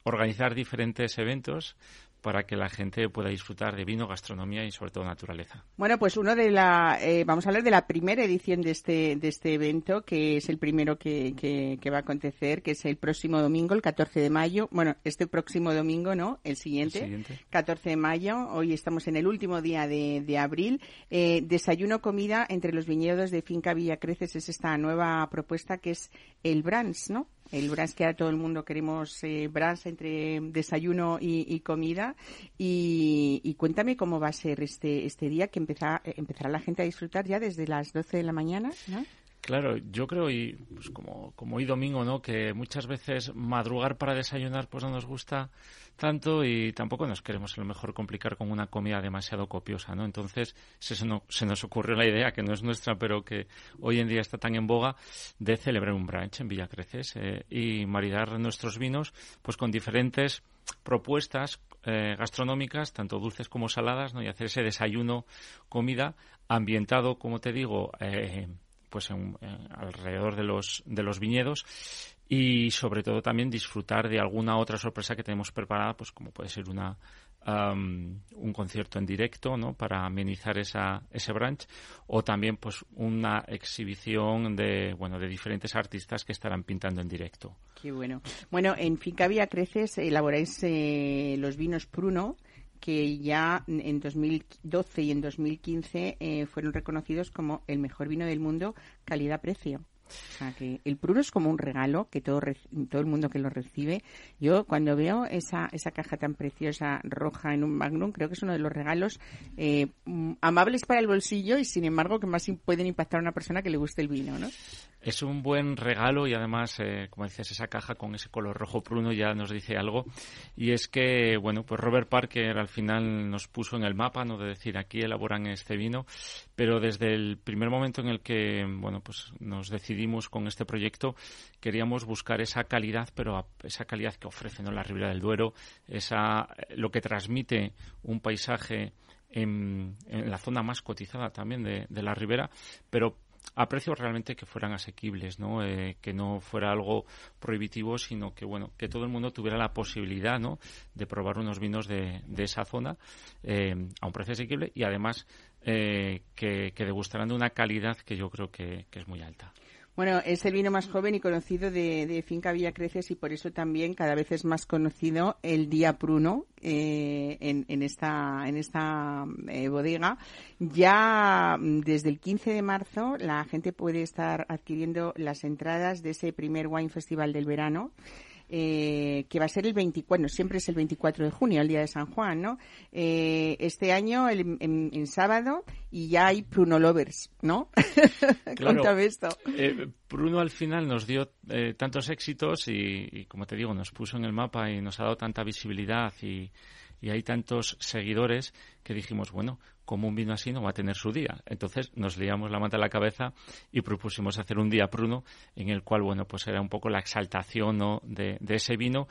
S5: organizar diferentes eventos para que la gente pueda disfrutar de vino, gastronomía y sobre todo naturaleza.
S1: Bueno, pues uno de la, eh, vamos a hablar de la primera edición de este, de este evento, que es el primero que, que, va a acontecer, que es el próximo domingo, el 14 de mayo. Bueno, este próximo domingo, ¿no? El siguiente, 14 de mayo. Hoy estamos en el último día de, de abril. Eh, desayuno, comida entre los viñedos de Finca Villa Creces es esta nueva propuesta que es el Brans, ¿no? El brunch que a todo el mundo queremos eh, brunch entre desayuno y, comida y, cuéntame cómo va a ser este este día que empezará, empezará la gente a disfrutar ya desde las 12 de la mañana ¿no?
S5: Claro, yo creo, y pues como, como hoy domingo, ¿no? Que muchas veces madrugar para desayunar pues no nos gusta tanto y tampoco nos queremos a lo mejor complicar con una comida demasiado copiosa, ¿no? Entonces se, se nos ocurrió la idea, que no es nuestra, pero que hoy en día está tan en boga, de celebrar un brunch en Villacreces eh, y maridar nuestros vinos pues con diferentes propuestas eh, gastronómicas, tanto dulces como saladas, ¿no? Y hacer ese desayuno, comida, ambientado, como te digo, eh, pues en, alrededor de los, de los viñedos y sobre todo también disfrutar de alguna otra sorpresa que tenemos preparada, pues como puede ser una un concierto en directo, ¿no? Para amenizar esa, ese brunch o también pues una exhibición de bueno de diferentes artistas que estarán pintando en directo.
S1: Qué bueno. Bueno, en Fincavia Creces elaboráis eh, los vinos Pruno que ya en 2012 y en 2015 eh, fueron reconocidos como el mejor vino del mundo calidad-precio. O sea, que el Pruno es como un regalo que todo, todo el mundo que lo recibe. Yo cuando veo esa, esa caja tan preciosa roja en un Magnum, creo que es uno de los regalos eh, mm, amables para el bolsillo y sin embargo que más pueden impactar a una persona que le guste el vino, ¿no?
S5: Es un buen regalo y además, eh, como decías, esa caja con ese color rojo pruno ya nos dice algo. Y es que, bueno, pues Robert Parker al final nos puso en el mapa, ¿no? De decir, aquí elaboran este vino. Pero desde el primer momento en el que, bueno, pues nos decidimos con este proyecto, queríamos buscar esa calidad, pero esa calidad que ofrece, ¿no? La Ribera del Duero, esa, lo que transmite un paisaje en, la zona más cotizada también de, de la ribera, pero a precios realmente que fueran asequibles, ¿no? Eh, que no fuera algo prohibitivo, sino que bueno, que todo el mundo tuviera la posibilidad, ¿no? De probar unos vinos de, de esa zona eh, a un precio asequible y además eh, que, que degustaran de una calidad que yo creo que es muy alta.
S1: Bueno, es el vino más joven y conocido de, Finca Villa Creces y por eso también cada vez es más conocido el Día Pruno eh, en, esta, en esta eh, bodega. Ya mm, desde el 15 de marzo la gente puede estar adquiriendo las entradas de ese primer Wine Festival del verano eh, que va a ser el 24, bueno, siempre es el 24 de junio, el día de San Juan, ¿no? Eh, este año, el, en, sábado, y ya hay Pruno Lovers, ¿no?
S5: Claro, esto. Eh, Pruno al final nos dio eh, tantos éxitos y, y, como te digo, nos puso en el mapa y nos ha dado tanta visibilidad y y hay tantos seguidores que dijimos, bueno, como un vino así no va a tener su día. Entonces nos liamos la manta a la cabeza y propusimos hacer un día pruno en el cual, bueno, pues era un poco la exaltación de, ese vino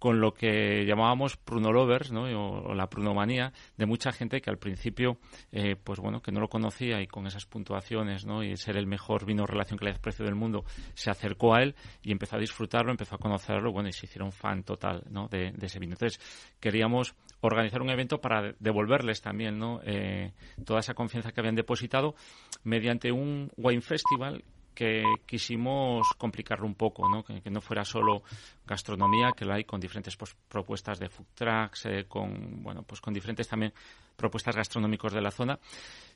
S5: con lo que llamábamos prunolovers, ¿no? O, la prunomanía de mucha gente que al principio, eh, pues bueno, que no lo conocía y con esas puntuaciones, ¿no? Y ser el mejor vino relación que le precio del mundo, se acercó a él y empezó a disfrutarlo, empezó a conocerlo, bueno, y se hicieron fan total, ¿no? De, ese vino. Entonces, queríamos organizar un evento para devolverles también, ¿no? Eh, toda esa confianza que habían depositado mediante un wine festival que quisimos complicarlo un poco, ¿no? Que, no fuera solo gastronomía, que lo hay con diferentes pues, propuestas de food trucks, eh, con, bueno, pues con diferentes también propuestas gastronómicos de la zona,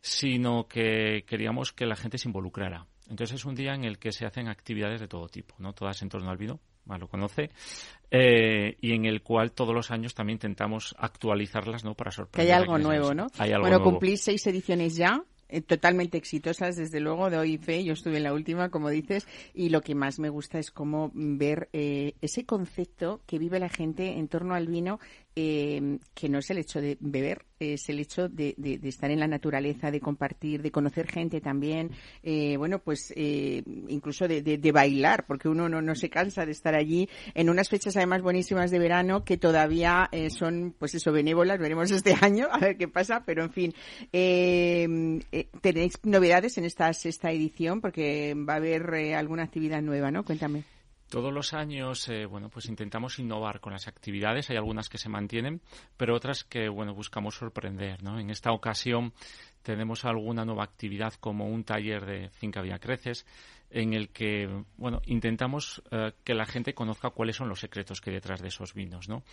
S5: sino que queríamos que la gente se involucrara. Entonces es un día en el que se hacen actividades de todo tipo, ¿no? Todas en torno al vino, más lo conoce, eh, y en el cual todos los años también intentamos actualizarlas, ¿no? Para sorprender.
S1: Que hay algo nuevo, ¿no?
S5: Hay algo
S1: bueno,
S5: nuevo.
S1: cumplís seis ediciones ya. Eh, totalmente exitosas, desde luego, doy fe. Yo estuve en la última, como dices, y lo que más me gusta es cómo ver eh, ese concepto que vive la gente en torno al vino eh, que no es el hecho de beber, es el hecho de, estar en la naturaleza, de compartir, de conocer gente también, eh, bueno, pues eh, incluso de, bailar, porque uno no, se cansa de estar allí en unas fechas además buenísimas de verano que todavía eh, son, pues eso, benévolas, veremos este año, a ver qué pasa, pero en fin, tenéis novedades en esta sexta edición porque va a haber alguna actividad nueva, ¿no? Cuéntame.
S5: Todos los años, eh, bueno, pues intentamos innovar con las actividades. Hay algunas que se mantienen, pero otras que, bueno, buscamos sorprender. En esta ocasión tenemos alguna nueva actividad como un taller de Finca Vía Creces, en el que, bueno, intentamos eh, que la gente conozca cuáles son los secretos que hay detrás de esos vinos, ¿no?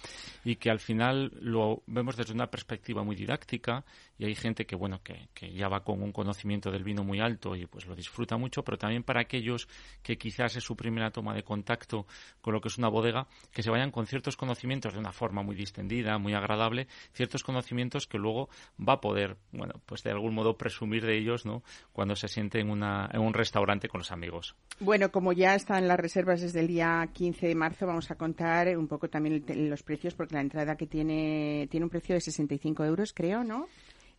S5: Y que al final lo vemos desde una perspectiva muy didáctica y hay gente que, bueno, que, que ya va con un conocimiento del vino muy alto y pues lo disfruta mucho, pero también para aquellos que quizás es su primera toma de contacto con lo que es una bodega, que se vayan con ciertos conocimientos de una forma muy distendida, muy agradable, ciertos conocimientos que luego va a poder, bueno, pues de algún modo presumir de ellos, ¿no? Cuando se siente en, una, en un restaurante con los amigos.
S1: Bueno, como ya están las reservas desde el día 15 de marzo, vamos a contar un poco también los precios, porque la entrada que tiene tiene un precio de 65 euros, creo, ¿no?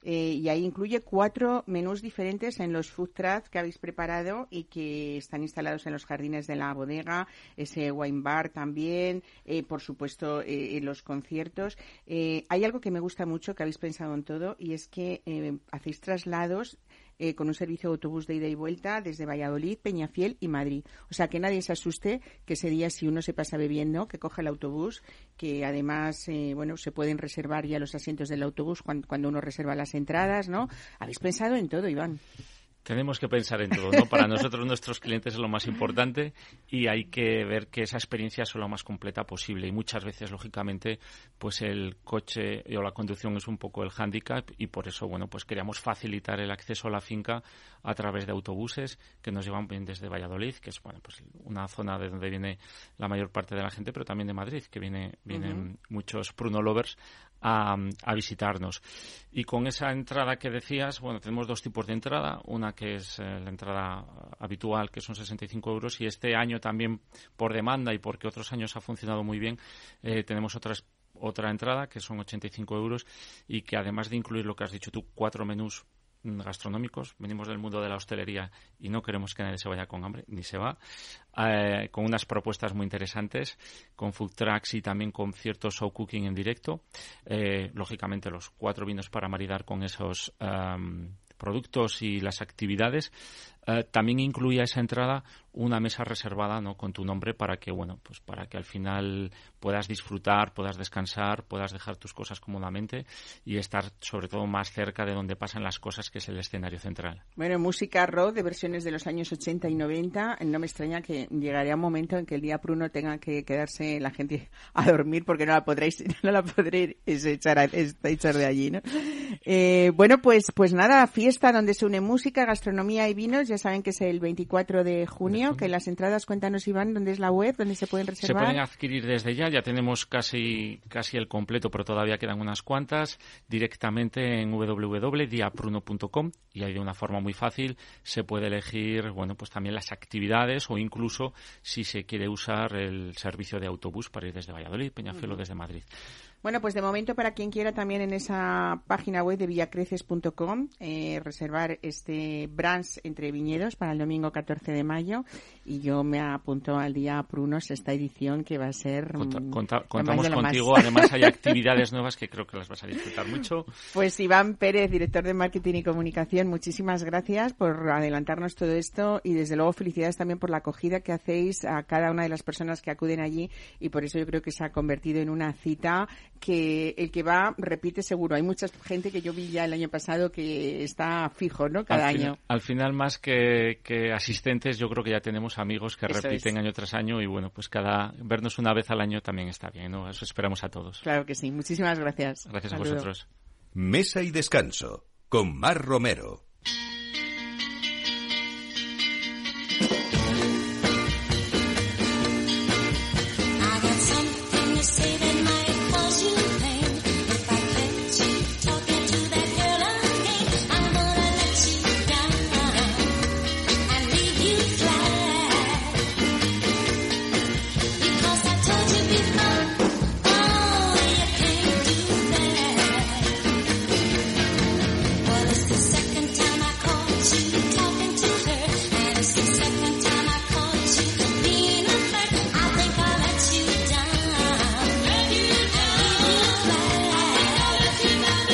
S1: Eh, y ahí incluye cuatro menús diferentes en los food trucks que habéis preparado y que están instalados en los jardines de la bodega, ese wine bar también, eh, por supuesto eh, los conciertos. hay algo que me gusta mucho que habéis pensado en todo y es que hacéis traslados eh, con un servicio de autobús de ida y vuelta desde Valladolid, Peñafiel y Madrid. O sea, que nadie se asuste que ese día si uno se pasa bebiendo, que coja el autobús, que además, eh, bueno, se pueden reservar ya los asientos del autobús cuando, cuando uno reserva las entradas, ¿no? Habéis pensado en todo, Iván.
S5: Tenemos que pensar en todo, ¿no? Para nosotros nuestros clientes es lo más importante y hay que ver que esa experiencia sea lo más completa posible y muchas veces lógicamente pues el coche o la conducción es un poco el hándicap y por eso bueno pues queríamos facilitar el acceso a la finca a través de autobuses que nos llevan bien desde Valladolid que es bueno pues una zona de donde viene la mayor parte de la gente pero también de Madrid que viene vienen muchos Pruno lovers a, a, visitarnos. Y con esa entrada que decías, bueno, tenemos dos tipos de entrada. Una que es eh, la entrada habitual, que son 65 euros, y este año también por demanda y porque otros años ha funcionado muy bien, eh, tenemos otras otra entrada que son 85 euros y que además de incluir lo que has dicho tú, cuatro menús gastronómicos, venimos del mundo de la hostelería y no queremos que nadie se vaya con hambre, ni se va, eh, con unas propuestas muy interesantes, con food trucks y también con cierto show cooking en directo. Eh, lógicamente los cuatro vinos para maridar con esos productos y las actividades. Eh, también incluía esa entrada una mesa reservada no con tu nombre para que bueno pues para que al final puedas disfrutar puedas descansar puedas dejar tus cosas cómodamente y estar sobre todo más cerca de donde pasan las cosas que es el escenario central.
S1: Bueno música rock de versiones de los años 80 y 90 no me extraña que llegaría un momento en que el día pruno tenga que quedarse la gente a dormir porque no la podréis no la podréis echar, echar de allí no eh, bueno pues pues nada fiesta donde se une música gastronomía y vinos ya saben que es el 24 de junio, que las entradas, cuéntanos Iván, ¿dónde es la web? ¿Dónde se pueden reservar?
S5: Se pueden adquirir desde ya, ya tenemos casi, casi el completo, pero todavía quedan unas cuantas, directamente en www.diapruno.com y ahí de una forma muy fácil se puede elegir, bueno, pues también las actividades o incluso si se quiere usar el servicio de autobús para ir desde Valladolid, Peñafiel o desde Madrid.
S1: Bueno, pues de momento para quien quiera también en esa página web de villacreces.com eh, reservar este brunch entre viñedos para el domingo 14 de mayo. Y yo me apunto al día Prunos esta edición que va a ser
S5: mm, contamos contigo, además hay actividades nuevas que creo que las vas a disfrutar mucho.
S1: Pues Iván Pérez, director de marketing y comunicación, muchísimas gracias por adelantarnos todo esto y desde luego felicidades también por la acogida que hacéis a cada una de las personas que acuden allí y por eso yo creo que se ha convertido en una cita que el que va repite seguro. Hay mucha gente que yo vi ya el año pasado que está fijo, ¿no? Cada año.
S5: al final, más que, asistentes, yo creo que ya tenemos amigos que repiten año tras año y bueno, pues cada vernos una vez al año también está bien, ¿no? Eso esperamos a todos.
S1: Claro que sí. Muchísimas gracias.
S5: Gracias a vosotros.
S2: Mesa y descanso con Mar Romero.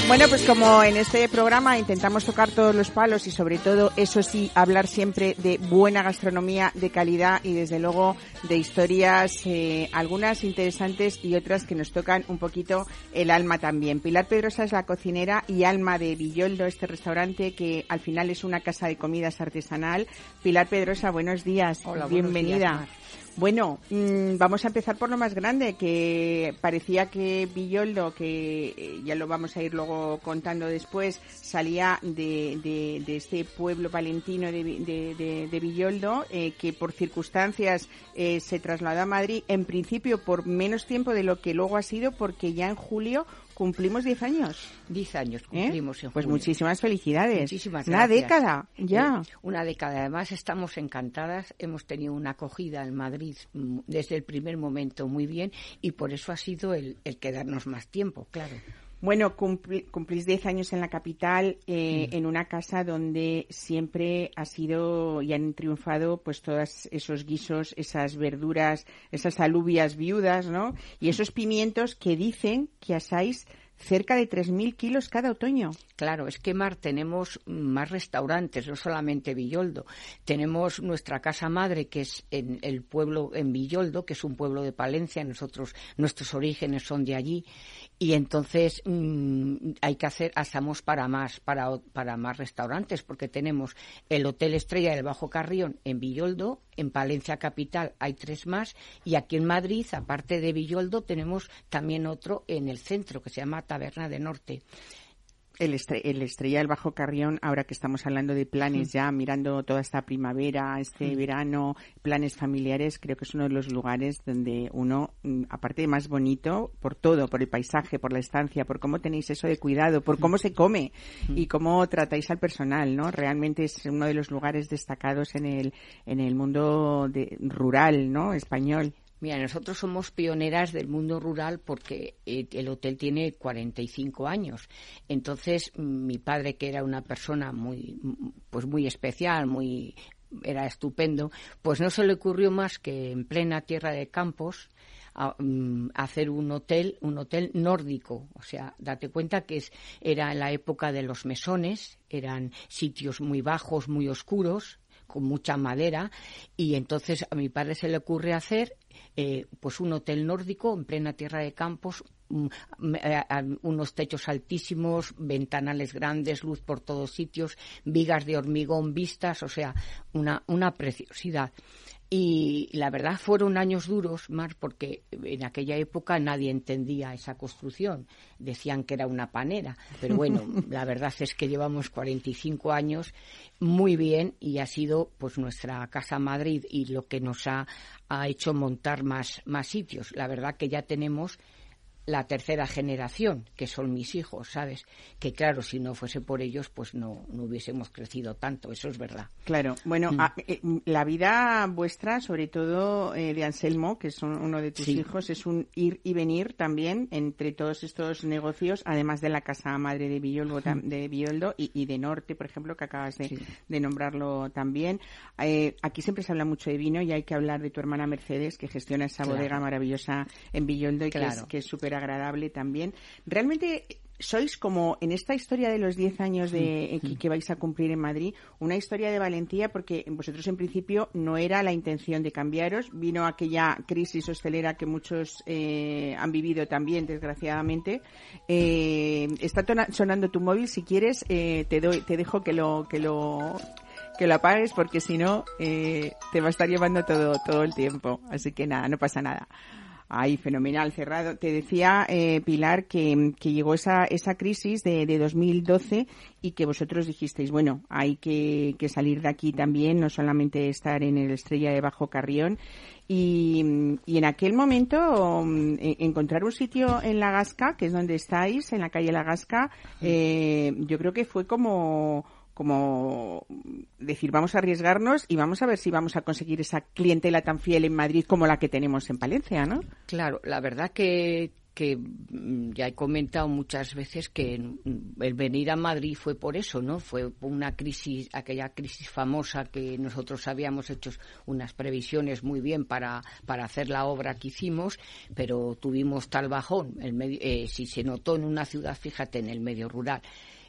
S1: Bueno, pues como en este programa intentamos tocar todos los palos y sobre todo, eso sí, hablar siempre de buena gastronomía, de calidad y desde luego de historias, eh, algunas interesantes y otras que nos tocan un poquito el alma también. Pilar Pedrosa es la cocinera y alma de Villoldo, este restaurante que al final es una casa de comidas artesanal. Pilar Pedrosa, buenos días.
S6: Hola,
S1: bienvenida. Bueno, mm, vamos a empezar por lo más grande, que parecía que Villoldo, que eh, ya lo vamos a ir luego contando después, salía de, este pueblo palentino de, de Villoldo, eh, que por circunstancias eh, se trasladó a Madrid, en principio por menos tiempo de lo que luego ha sido, porque ya en julio cumplimos 10 años.
S6: 10 años ¿Eh? cumplimos
S1: Pues muchísimas felicidades.
S6: Muchísimas
S1: Una década, ya.
S6: Eh, una década. Además, estamos encantadas. Hemos tenido una acogida en Madrid mm, desde el primer momento muy bien y por eso ha sido el, el quedarnos más tiempo, claro.
S1: Bueno, cumplís 10 años en la capital, eh, mm. en una casa donde siempre ha sido y han triunfado pues todos esos guisos, esas verduras, esas alubias viudas, ¿no? Y esos pimientos que dicen que asáis cerca de 3.000 kilos cada otoño.
S6: Claro, es que Mar tenemos más restaurantes, no solamente Villoldo. Tenemos nuestra casa madre, que es en el pueblo, en Villoldo, que es un pueblo de Palencia. Nosotros, nuestros orígenes son de allí y entonces mm, hay que hacer asamos para más para, para más restaurantes porque tenemos el hotel Estrella del Bajo Carrión en Villoldo en Palencia capital hay tres más y aquí en Madrid aparte de Villoldo tenemos también otro en el centro que se llama Taberna de Norte
S1: el, Estrella del Bajo Carrión, ahora que estamos hablando de planes ya, mirando toda esta primavera, este verano, planes familiares, creo que es uno de los lugares donde uno, mm, aparte de más bonito, por todo, por el paisaje, por la estancia, por cómo tenéis eso de cuidado, por cómo se come y cómo tratáis al personal, ¿no? Realmente es uno de los lugares destacados en el, en el mundo de, rural, ¿no? Español.
S6: Mira, nosotros somos pioneras del mundo rural porque eh, el hotel tiene 45 años. Entonces, mi padre, que era una persona muy, pues muy especial, muy, era estupendo, pues no se le ocurrió más que en plena tierra de campos, mm, hacer un hotel, un hotel nórdico. O sea, date cuenta que es, era la época de los mesones, eran sitios muy bajos, muy oscuros, con mucha madera, y entonces a mi padre se le ocurre hacer eh, pues un hotel nórdico en plena tierra de campos, unos techos altísimos, ventanales grandes, luz por todos sitios, vigas de hormigón vistas, o sea, una, una preciosidad. Y la verdad fueron años duros, más porque en aquella época nadie entendía esa construcción. Decían que era una panera. Pero bueno, la verdad es que llevamos 45 años muy bien y ha sido pues nuestra casa Madrid y lo que nos ha, ha hecho montar más, más sitios. La verdad que ya tenemos la tercera generación, que son mis hijos, ¿sabes? Que claro, si no fuese por ellos, pues no, no hubiésemos crecido tanto, eso es verdad.
S1: Claro, bueno,
S6: Mm.
S1: a- eh, la vida vuestra, sobre todo eh, de Anselmo, que es un- uno de tus
S6: Sí.
S1: hijos, es un ir y venir también entre todos estos negocios, además de la casa madre de Villoldo, de Villoldo y, y de Norte, por ejemplo, que acabas de,
S6: Sí.
S1: de nombrarlo también. Eh, aquí siempre se habla mucho de vino y hay que hablar de tu hermana Mercedes, que gestiona esa
S6: Claro.
S1: bodega maravillosa en Villoldo y que es- que súper agradable también. Realmente sois como en esta historia de los 10 años de, que, que vais a cumplir en Madrid, una historia de valentía porque vosotros en principio no era la intención de cambiaros, vino aquella crisis hostelera que muchos eh, han vivido también, desgraciadamente. Eh, está sonando tu móvil, si quieres eh, te doy, te dejo que lo que lo que lo apagues porque si no eh, te va a estar llevando todo todo el tiempo, así que nada, no pasa nada. Ay, fenomenal, cerrado. Te decía, eh, Pilar, que, que llegó esa, esa crisis de, de 2012 y que vosotros dijisteis, bueno, hay que, que salir de aquí también, no solamente estar en el Estrella de Bajo Carrión. Y, y en aquel momento, mm, e- encontrar un sitio en La Gasca, que es donde estáis, en la calle La Gasca, eh, yo creo que fue como como decir vamos a arriesgarnos y vamos a ver si vamos a conseguir esa clientela tan fiel en Madrid como la que tenemos en Palencia, ¿no?
S6: Claro, la verdad que, que mm, ya he comentado muchas veces que mm, el venir a Madrid fue por eso, ¿no? Fue una crisis, aquella crisis famosa que nosotros habíamos hecho unas previsiones muy bien para, para hacer la obra que hicimos, pero tuvimos tal bajón, el medio, eh, si se notó en una ciudad, fíjate, en el medio rural.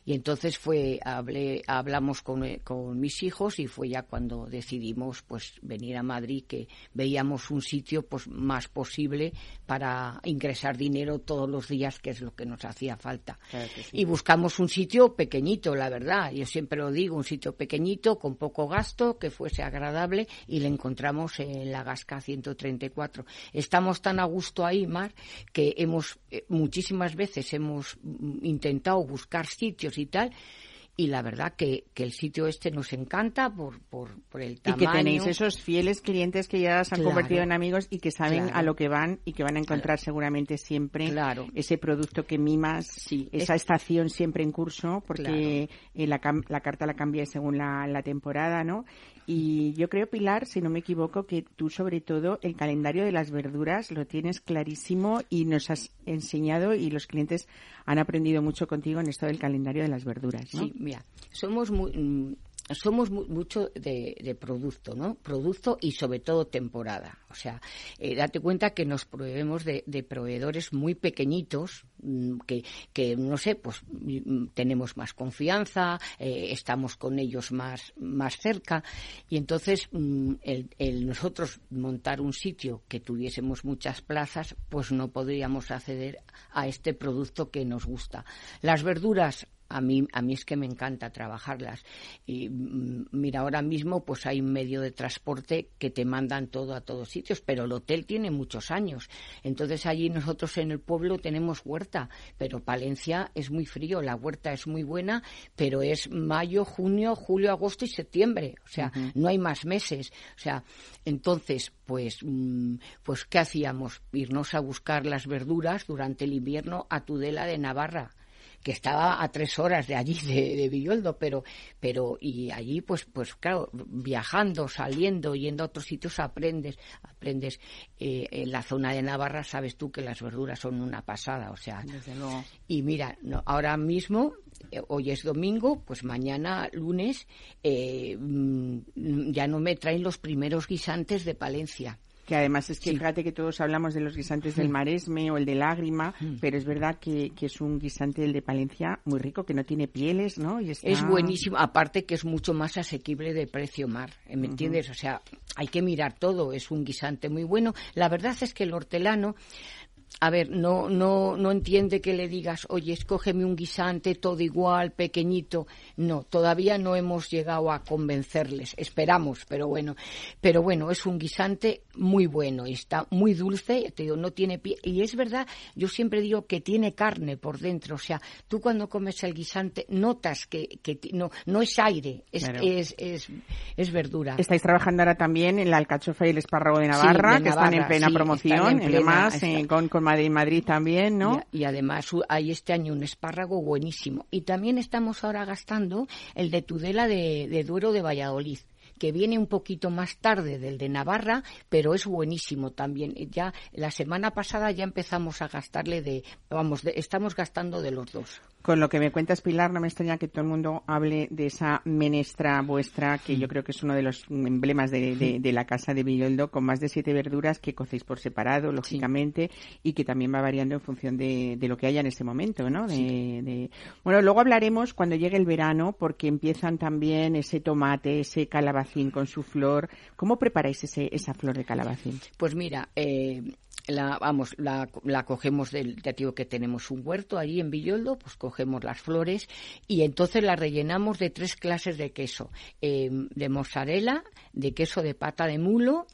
S6: Y entonces fue, hablé, hablamos con, eh, con mis hijos y fue ya cuando decidimos pues venir a Madrid que veíamos un sitio pues más posible para ingresar dinero todos los días, que es lo que nos hacía falta. Y buscamos un sitio pequeñito, la verdad. Yo siempre lo digo, un sitio pequeñito, con poco gasto, que fuese agradable y le encontramos en la Gasca 134. Estamos tan a gusto ahí, Mar, que hemos eh, muchísimas veces hemos mm, intentado buscar sitios y tal. Y la verdad que, que el sitio este nos encanta por, por, por el
S1: Y
S6: tamaño.
S1: que tenéis esos fieles clientes que ya se han
S6: Claro.
S1: convertido en amigos y que saben
S6: Claro.
S1: a lo que van y que van a encontrar seguramente siempre
S6: Claro.
S1: ese producto que mimas,
S6: Sí,
S1: esa
S6: es-
S1: estación siempre en curso, porque eh, la, la carta la cambia según la, la temporada, ¿no? Y yo creo, Pilar, si no me equivoco, que tú sobre todo el calendario de las verduras lo tienes clarísimo y nos has enseñado y los clientes han aprendido mucho contigo en esto del calendario de las verduras, ¿no?
S6: Sí, mira, somos muy, mm, somos mu- mucho de, de producto, ¿no? Producto y sobre todo temporada. O sea, eh, date cuenta que nos proveemos de, de proveedores muy pequeñitos mm, que, que, no sé, pues mm, tenemos más confianza, eh, estamos con ellos más, más cerca y entonces mm, el, el nosotros montar un sitio que tuviésemos muchas plazas, pues no podríamos acceder a este producto que nos gusta. Las verduras a mí, a mí es que me encanta trabajarlas. Y mm, mira, ahora mismo pues hay un medio de transporte que te mandan todo a todos sitios, pero el hotel tiene muchos años. Entonces allí nosotros en el pueblo tenemos huerta, pero Palencia es muy frío, la huerta es muy buena, pero es mayo, junio, julio, agosto y septiembre. O sea, no hay más meses. O sea, entonces, pues, mm, pues ¿qué hacíamos? Irnos a buscar las verduras durante el invierno a Tudela de Navarra que estaba a tres horas de allí, de, de Villoldo, pero, pero, y allí, pues, pues claro, viajando, saliendo, yendo a otros sitios, aprendes, aprendes. Eh, en la zona de Navarra, sabes tú que las verduras son una pasada, o sea.
S1: Desde luego.
S6: Y mira, no, ahora mismo, eh, hoy es domingo, pues mañana, lunes, eh, mm, ya no me traen los primeros guisantes de Palencia.
S1: Que además es que fíjate que todos hablamos de los guisantes del maresme o el de lágrima, pero es verdad que, que es un guisante el de Palencia muy rico, que no tiene pieles, ¿no? Y está-
S6: Es buenísimo, aparte que es mucho más asequible de precio, Mar, ¿eh? ¿me entiendes? O sea, hay que mirar todo, es un guisante muy bueno. La verdad es que el hortelano, a ver, no, no, no entiende que le digas, oye, escógeme un guisante todo igual, pequeñito. No, todavía no hemos llegado a convencerles, esperamos, pero bueno. Pero bueno, es un guisante muy bueno, y está muy dulce, te digo, no tiene pie. Y es verdad, yo siempre digo que tiene carne por dentro, o sea, tú cuando comes el guisante notas que, que no, no es aire, es,
S1: Claro.
S6: es, es, es verdura.
S1: Estáis trabajando ahora también en la alcachofa y el espárrago de Navarra,
S6: de
S1: que están en plena
S6: sí,
S1: promoción,
S6: en
S1: y
S6: plena-
S1: además eh, con, con en Madrid también, ¿no?
S6: Y, además hay este año un espárrago buenísimo. Y también estamos ahora gastando el de Tudela de, de Duero de Valladolid que viene un poquito más tarde del de Navarra, pero es buenísimo también. Ya la semana pasada ya empezamos a gastarle de, vamos, estamos gastando de los dos.
S1: Con lo que me cuentas, Pilar, no me extraña que todo el mundo hable de esa menestra vuestra, que yo creo que es uno de los emblemas de, la casa de Villoldo, con más de siete verduras que cocéis por separado, lógicamente, y que también va variando en función de, lo que haya en ese momento, ¿no? Bueno, luego hablaremos cuando llegue el verano, porque empiezan también ese tomate, ese calabacín con su flor. ¿Cómo preparáis ese, esa flor de calabacín?
S6: Pues mira, eh, la, vamos, la, la cogemos del, ya digo que tenemos un huerto allí en Villoldo, pues cogemos las flores y entonces las rellenamos de tres clases de queso, eh, de mozzarella, de queso de pata de mulo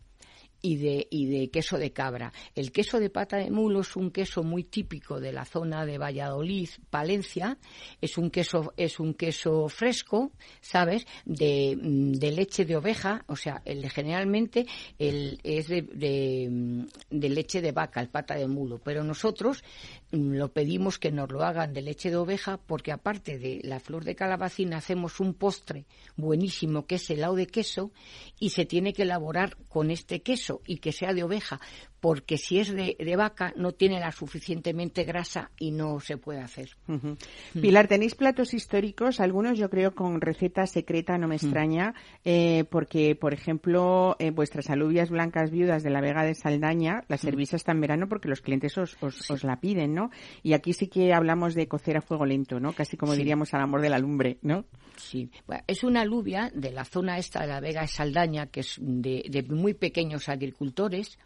S6: y de, y de queso de cabra. El queso de pata de mulo es un queso muy típico de la zona de Valladolid, Palencia. Es un queso, es un queso fresco, ¿sabes? De, de leche de oveja, o sea, el, generalmente el, es de, de, de, leche de vaca, el pata de mulo. Pero nosotros mm, lo pedimos que nos lo hagan de leche de oveja porque aparte de la flor de calabacín hacemos un postre buenísimo que es helado de queso y se tiene que elaborar con este queso y que sea de oveja, porque si es de, vaca no tiene la suficientemente grasa y no se puede hacer.
S1: Mm. Pilar, tenéis platos históricos, algunos yo creo con receta secreta, no me mm. extraña, eh, porque, por ejemplo, eh, vuestras alubias blancas viudas de la Vega de Saldaña las mm. servís hasta en verano porque los clientes os, os, la piden, ¿no? Y aquí sí que hablamos de cocer a fuego lento, ¿no? Casi como diríamos al amor de la lumbre, ¿no?
S6: Sí, es una alubia de la zona esta de la Vega de Saldaña, que es de, de muy pequeños agricultores,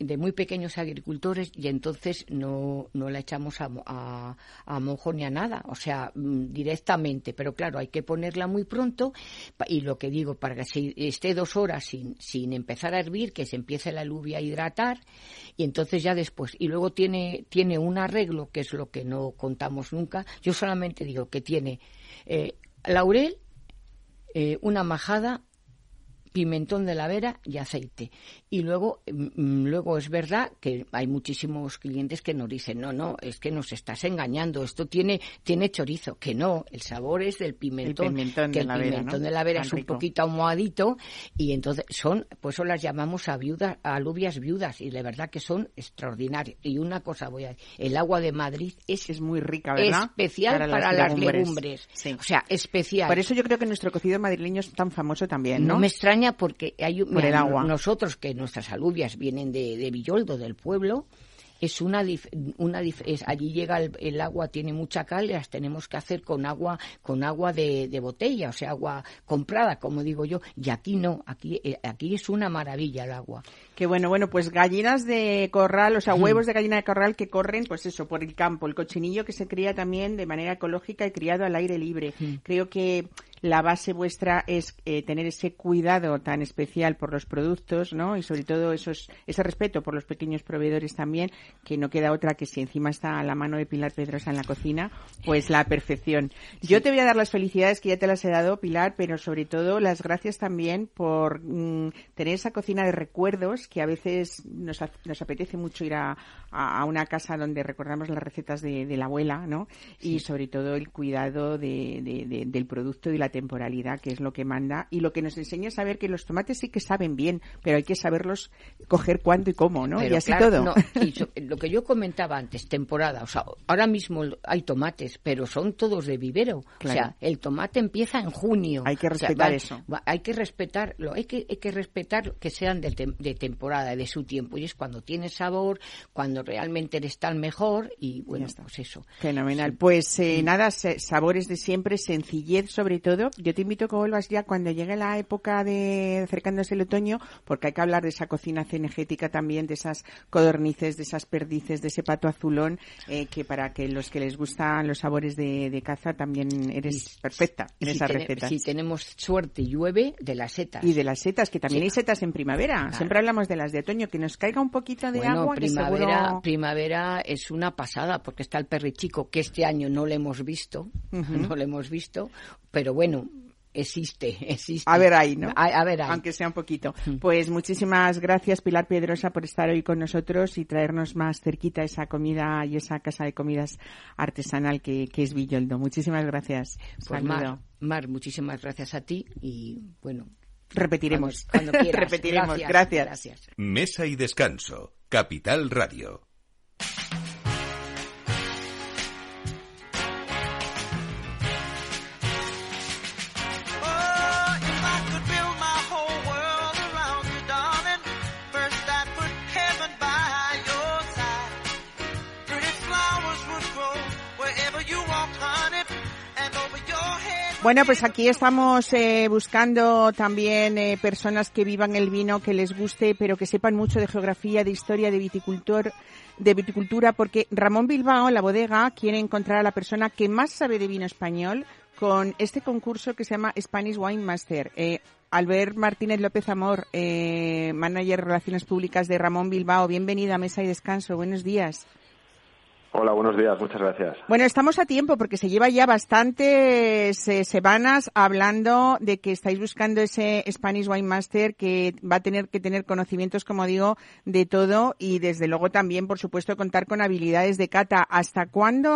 S6: de muy pequeños agricultores y entonces no, no la echamos a, a, a, mojo ni a nada, o sea, mm, directamente. Pero claro, hay que ponerla muy pronto y lo que digo, para que esté dos horas sin, sin empezar a hervir, que se empiece la lluvia a hidratar y entonces ya después. Y luego tiene, tiene un arreglo, que es lo que no contamos nunca. Yo solamente digo que tiene eh, laurel, eh, una majada, pimentón de la vera y aceite. Y luego, mm, mm, luego es verdad que hay muchísimos clientes que nos dicen, no, no, es que nos estás engañando, esto tiene, tiene chorizo, que no, el sabor es del pimentón, que el pimentón de la vera es un poquito ahumadito y entonces son, pues eso las llamamos a viudas, a alubias viudas y de verdad que son extraordinarias. Y una cosa voy a decir, el agua de Madrid es,
S1: es muy rica, ¿verdad?
S6: Especial para, las, legumbres. O sea, especial.
S1: Por eso yo creo que nuestro cocido madrileño es tan famoso también, ¿no?
S6: No me extraña porque hay nosotros que nuestras alubias vienen de, de Villoldo, del pueblo, es una, una allí llega el, agua tiene mucha cal y las tenemos que hacer con agua con agua de, de, botella o sea agua comprada como digo yo y aquí no aquí eh, aquí es una maravilla el agua.
S1: Qué bueno, bueno, pues gallinas de corral, o sea, huevos de gallina de corral que corren, pues eso, por el campo, el cochinillo que se cría también de manera ecológica y criado al aire libre. Creo que la base vuestra es eh, tener ese cuidado tan especial por los productos, ¿no? Y sobre todo esos, ese respeto por los pequeños proveedores también, que no queda otra que si encima está a la mano de Pilar Pedrosa en la cocina, pues la perfección. Yo te voy a dar las felicidades que ya te las he dado, Pilar, pero sobre todo las gracias también por mm, tener esa cocina de recuerdos que a veces nos, nos apetece mucho ir a, a, una casa donde recordamos las recetas de, de la abuela, ¿no? Y sobre todo el cuidado de, de, del producto y la temporalidad, que es lo que manda. Y lo que nos enseña es saber que los tomates sí que saben bien, pero hay que saberlos coger cuándo y cómo, ¿no? y así todo.
S6: lo que yo comentaba antes, temporada. O sea, ahora mismo hay tomates, pero son todos de vivero. O sea, el tomate empieza en junio.
S1: Hay que respetar eso.
S6: hay que respetarlo. Hay que, hay que respetar que sean de, de temporada de su tiempo y es cuando tiene sabor, cuando realmente está el mejor y bueno, pues eso.
S1: Fenomenal. Pues eh, nada, sabores de siempre, sencillez sobre todo. Yo te invito a que vuelvas ya cuando llegue la época de acercándose el otoño, porque hay que hablar de esa cocina cenegética también, de esas codornices, de esas perdices, de ese pato azulón, eh, que para que los que les gustan los sabores de, caza también eres perfecta en esas recetas.
S6: Si tenemos suerte llueve, de las setas.
S1: Y de las setas, que también hay setas en primavera. Siempre hablamos de las de otoño, que nos caiga un poquito de agua.
S6: Primavera, primavera es una pasada, porque está el perrichico, que este año no lo hemos visto, no lo hemos visto, pero bueno, existe, existe.
S1: A ver ahí, ¿no?
S6: A, ver ahí.
S1: Aunque sea un poquito. Pues muchísimas gracias, Pilar Piedrosa, por estar hoy con nosotros y traernos más cerquita esa comida y esa casa de comidas artesanal que, es Villoldo. Muchísimas gracias.
S6: Pues Mar, Mar, muchísimas gracias a ti y bueno.
S1: Repetiremos.
S6: Cuando, quieras.
S1: Repetiremos. gracias.
S6: gracias.
S2: Mesa y descanso. Capital Radio.
S1: Bueno, pues aquí estamos eh, buscando también eh, personas que vivan el vino, que les guste, pero que sepan mucho de geografía, de historia, de viticultor, de viticultura, porque Ramón Bilbao, la bodega, quiere encontrar a la persona que más sabe de vino español con este concurso que se llama Spanish Wine Master. Eh, Albert Martínez López Amor, eh, manager de Relaciones Públicas de Ramón Bilbao, bienvenida a Mesa y Descanso. Buenos días.
S7: Hola, buenos días, muchas gracias.
S1: Bueno, estamos a tiempo porque se lleva ya bastantes eh, semanas hablando de que estáis buscando ese Spanish Wine Master que va a tener que tener conocimientos, como digo, de todo y desde luego también, por supuesto, contar con habilidades de cata. ¿Hasta cuándo?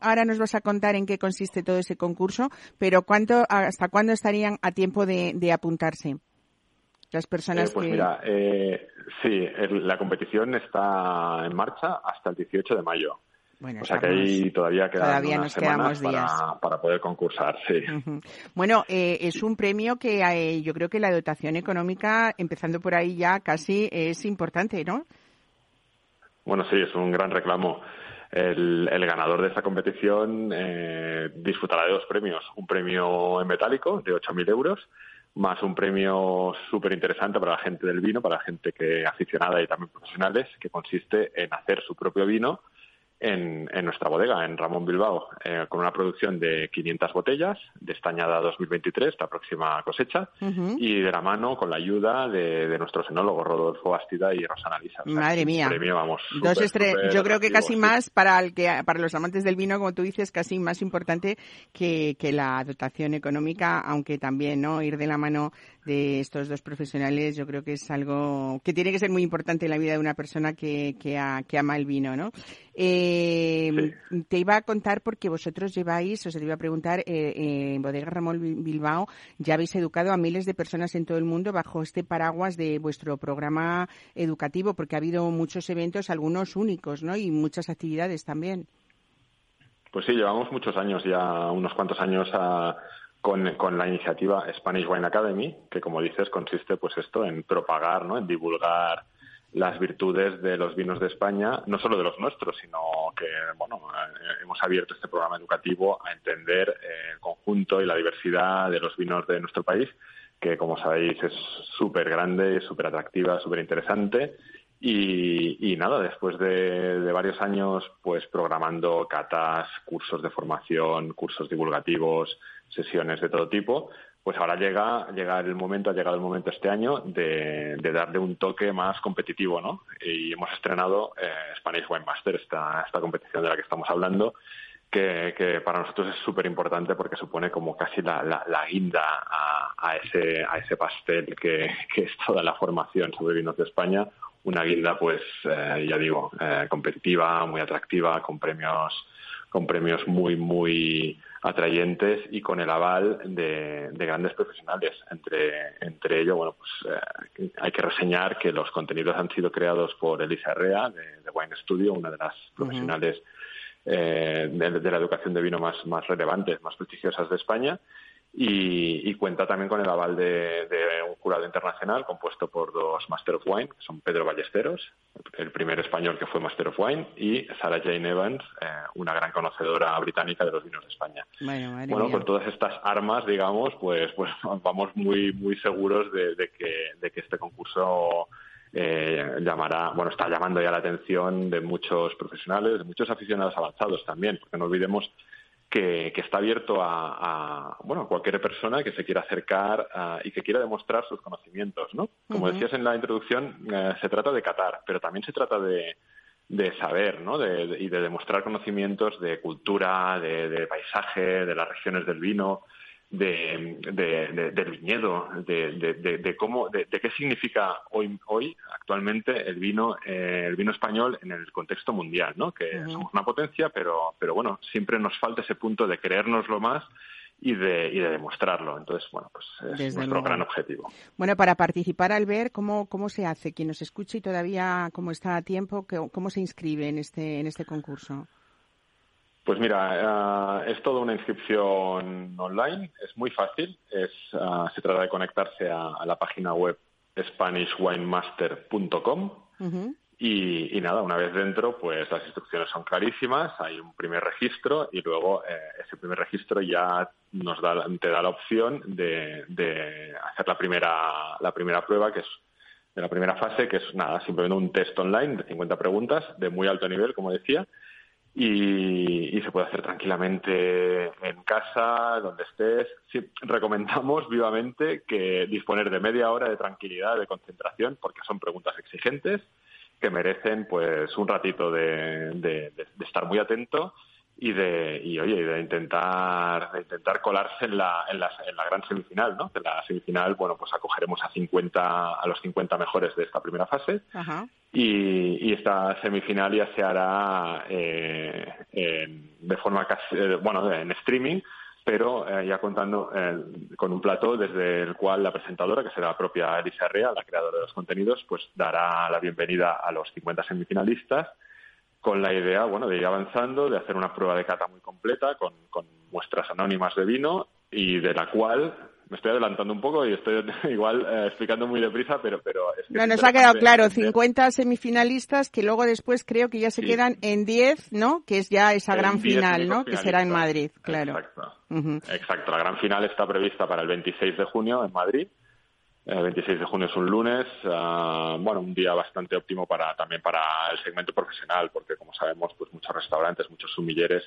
S1: Ahora nos vas a contar en qué consiste todo ese concurso, pero ¿cuánto, hasta cuándo estarían a tiempo de, apuntarse? Las personas
S7: eh, pues mira, eh, sí, la competición está en marcha hasta el 18 de mayo o sea que ahí todavía quedan unas semanas para, poder concursar, sí.
S1: Bueno, eh, es un premio que eh, yo creo que la dotación económica, empezando por ahí ya, casi es importante, ¿no?
S7: Bueno, sí, es un gran reclamo. El, ganador de esta competición eh, disfrutará de dos premios. Un premio en metálico de 8.000 euros, más un premio súper interesante para la gente del vino, para la gente que aficionada y también profesionales, que consiste en hacer su propio vino en, nuestra bodega, en Ramón Bilbao, eh, con una producción de 500 botellas, destañada 2023, esta próxima cosecha, y de la mano con la ayuda de, nuestros enólogos Rodolfo Astida y Rosana Lisa.
S1: Madre mía.
S7: Premio, vamos,
S1: Dos Yo creo que casi más para el que para los amantes del vino, como tú dices, casi más importante que, que la dotación económica, aunque también no ir de la mano de estos dos profesionales, yo creo que es algo que tiene que ser muy importante en la vida de una persona que, que, ama el vino, ¿no? Eh, Te iba a contar porque vosotros lleváis, o sea, te iba a preguntar, eh, en Bodega Ramón Bilbao ya habéis educado a miles de personas en todo el mundo bajo este paraguas de vuestro programa educativo, porque ha habido muchos eventos, algunos únicos, ¿no? Y muchas actividades también.
S7: Pues sí, llevamos muchos años ya, unos cuantos años a con, con, la iniciativa Spanish Wine Academy, que como dices consiste pues esto en propagar, ¿no? en divulgar las virtudes de los vinos de España, no solo de los nuestros, sino que bueno, eh, hemos abierto este programa educativo a entender el conjunto y la diversidad de los vinos de nuestro país, que como sabéis es súper grande, súper atractiva, súper interesante. Y, y, nada, después de, de, varios años, pues programando catas, cursos de formación, cursos divulgativos, sesiones de todo tipo, pues ahora llega, llega el momento, ha llegado el momento este año de, darle un toque más competitivo, ¿no? Y hemos estrenado eh, Spanish Wine Master, esta, esta competición de la que estamos hablando, que, que para nosotros es súper importante porque supone como casi la, la, guinda a, a, ese, a ese pastel que, que, es toda la formación sobre vinos de España. Una guinda, pues, eh, ya digo, eh, competitiva, muy atractiva, con premios, con premios muy, muy atrayentes y con el aval de, grandes profesionales. Entre, entre ellos, bueno, pues eh, hay que reseñar que los contenidos han sido creados por Elisa Herrea de, Wine Studio, una de las profesionales eh, de, la educación de vino más, más relevantes, más prestigiosas de España y, cuenta también con el aval de, un jurado internacional compuesto por dos Master of Wine, que son Pedro Ballesteros, el primer español que fue Master of Wine, y Sarah Jane Evans, eh, una gran conocedora británica de los vinos de España. bueno, con todas estas armas, digamos, pues, pues vamos muy, muy seguros de, que, de que este concurso eh, llamará, bueno, está llamando ya la atención de muchos profesionales, de muchos aficionados avanzados también, porque no olvidemos que, está abierto a, bueno, cualquier persona que se quiera acercar y que quiera demostrar sus conocimientos, ¿no? Como decías en la introducción, eh, se trata de catar, pero también se trata de, de saber, ¿no? y de demostrar conocimientos de cultura, de, paisaje, de las regiones del vino, de, del viñedo, de, cómo, de, qué significa hoy, hoy actualmente el vino, eh, el vino español en el contexto mundial, ¿no? Que somos una potencia, pero, pero bueno, siempre nos falta ese punto de creérnoslo más y de, y de demostrarlo. Entonces, bueno, pues es nuestro gran objetivo.
S1: Bueno, para participar al ver cómo, cómo se hace, quien nos escuche y todavía cómo está a tiempo, cómo se inscribe en este, en este concurso.
S7: Pues mira, eh, es toda una inscripción online, es muy fácil, es, eh, se trata de conectarse a, la página web SpanishWinemaster.com y, nada, una vez dentro, pues las instrucciones son clarísimas, hay un primer registro y luego eh, ese primer registro ya nos da, te da la opción de, de hacer la primera, la primera prueba, que es de la primera fase, que es nada, simplemente un test online de 50 preguntas de muy alto nivel, como decía, y, se puede hacer tranquilamente en casa, donde estés. recomendamos vivamente que disponer de media hora de tranquilidad, de concentración, porque son preguntas exigentes que merecen pues un ratito de estar muy atento y de y oye de intentar de intentar colarse en la, en la, en la gran semifinal no en la semifinal bueno pues acogeremos a 50 a los 50 mejores de esta primera fase. Y, y, esta semifinal ya se hará eh, de forma casi eh, bueno en streaming pero eh, ya contando con un plató desde el cual la presentadora, que será la propia Elisa Rea, la creadora de los contenidos, pues dará la bienvenida a los 50 semifinalistas con la idea, bueno, de ir avanzando, de hacer una prueba de cata muy completa con, muestras anónimas de vino y de la cual me estoy adelantando un poco y estoy igual eh, explicando muy deprisa, pero... pero
S1: es no, nos ha quedado claro, 50 semifinalistas que luego después creo que ya se quedan en 10, ¿no? Que es ya esa gran final, ¿no? Que será en Madrid, claro.
S7: Exacto. Exacto, la gran final está prevista para el 26 de junio en Madrid el 26 de junio es un lunes, ah, bueno, un día bastante óptimo para también para el segmento profesional, porque como sabemos, pues muchos restaurantes, muchos sumilleres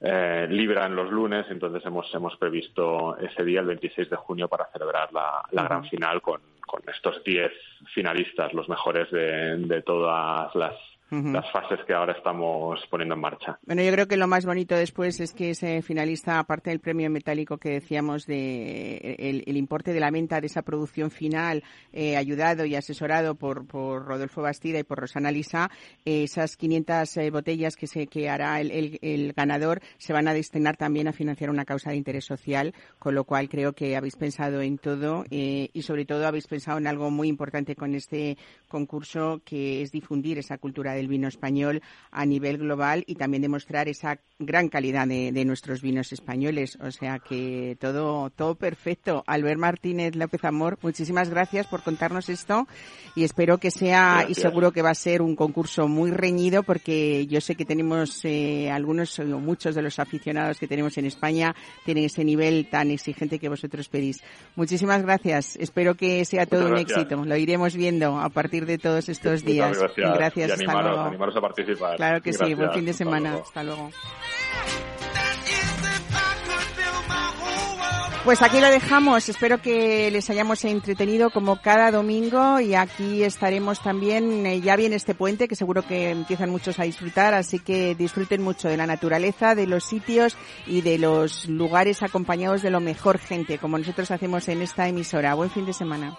S7: eh, libran los lunes, entonces hemos hemos previsto ese día, el 26 de junio, para celebrar la, gran final con, con estos 10 finalistas, los mejores de, de todas las las fases que ahora estamos poniendo en marcha.
S1: Bueno, yo creo que lo más bonito después es que ese finalista, aparte del premio metálico que decíamos de el, importe de la venta de esa producción final, eh, ayudado y asesorado por, por Rodolfo Bastida y por Rosana Lisa, eh, esas 500 eh, botellas que se que hará el, el, ganador se van a destinar también a financiar una causa de interés social, con lo cual creo que habéis pensado en todo y sobre todo habéis pensado en algo muy importante con este concurso que es difundir esa cultura del vino español a nivel global y también demostrar esa gran calidad de, nuestros vinos españoles. O sea que todo, todo perfecto. Albert Martínez López Amor, muchísimas gracias por contarnos esto y espero que sea y seguro que va a ser un concurso muy reñido porque yo sé que tenemos eh, algunos o muchos de los aficionados que tenemos en España tienen ese nivel tan exigente que vosotros pedís. Muchísimas gracias. Espero que sea todo un éxito. Lo iremos viendo a partir de todos estos días.
S7: Gracias.
S1: gracias.
S7: Luego. animaros a participar.
S1: Claro que sí. Buen fin de semana. Hasta luego. Pues aquí lo dejamos. Espero que les hayamos entretenido como cada domingo y aquí estaremos también. Eh, ya viene este puente que seguro que empiezan muchos a disfrutar, así que disfruten mucho de la naturaleza, de los sitios y de los lugares acompañados de lo mejor gente, como nosotros hacemos en esta emisora. Buen fin de semana.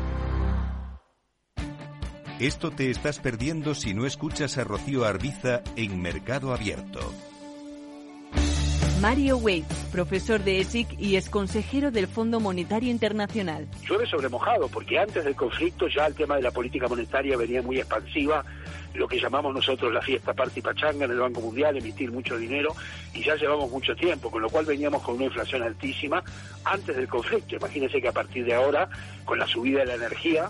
S2: Esto te estás perdiendo si no escuchas a Rocío Arbiza en Mercado Abierto.
S8: Mario Waits, profesor de ESIC y ex consejero del Fondo Monetario Internacional.
S9: Llueve sobre mojado, porque antes del conflicto ya el tema de la política monetaria venía muy expansiva lo que llamamos nosotros la fiesta party pachanga en el Banco Mundial, emitir mucho dinero, y ya llevamos mucho tiempo, con lo cual veníamos con una inflación altísima antes del conflicto. Imagínense que a partir de ahora, con la subida de la energía,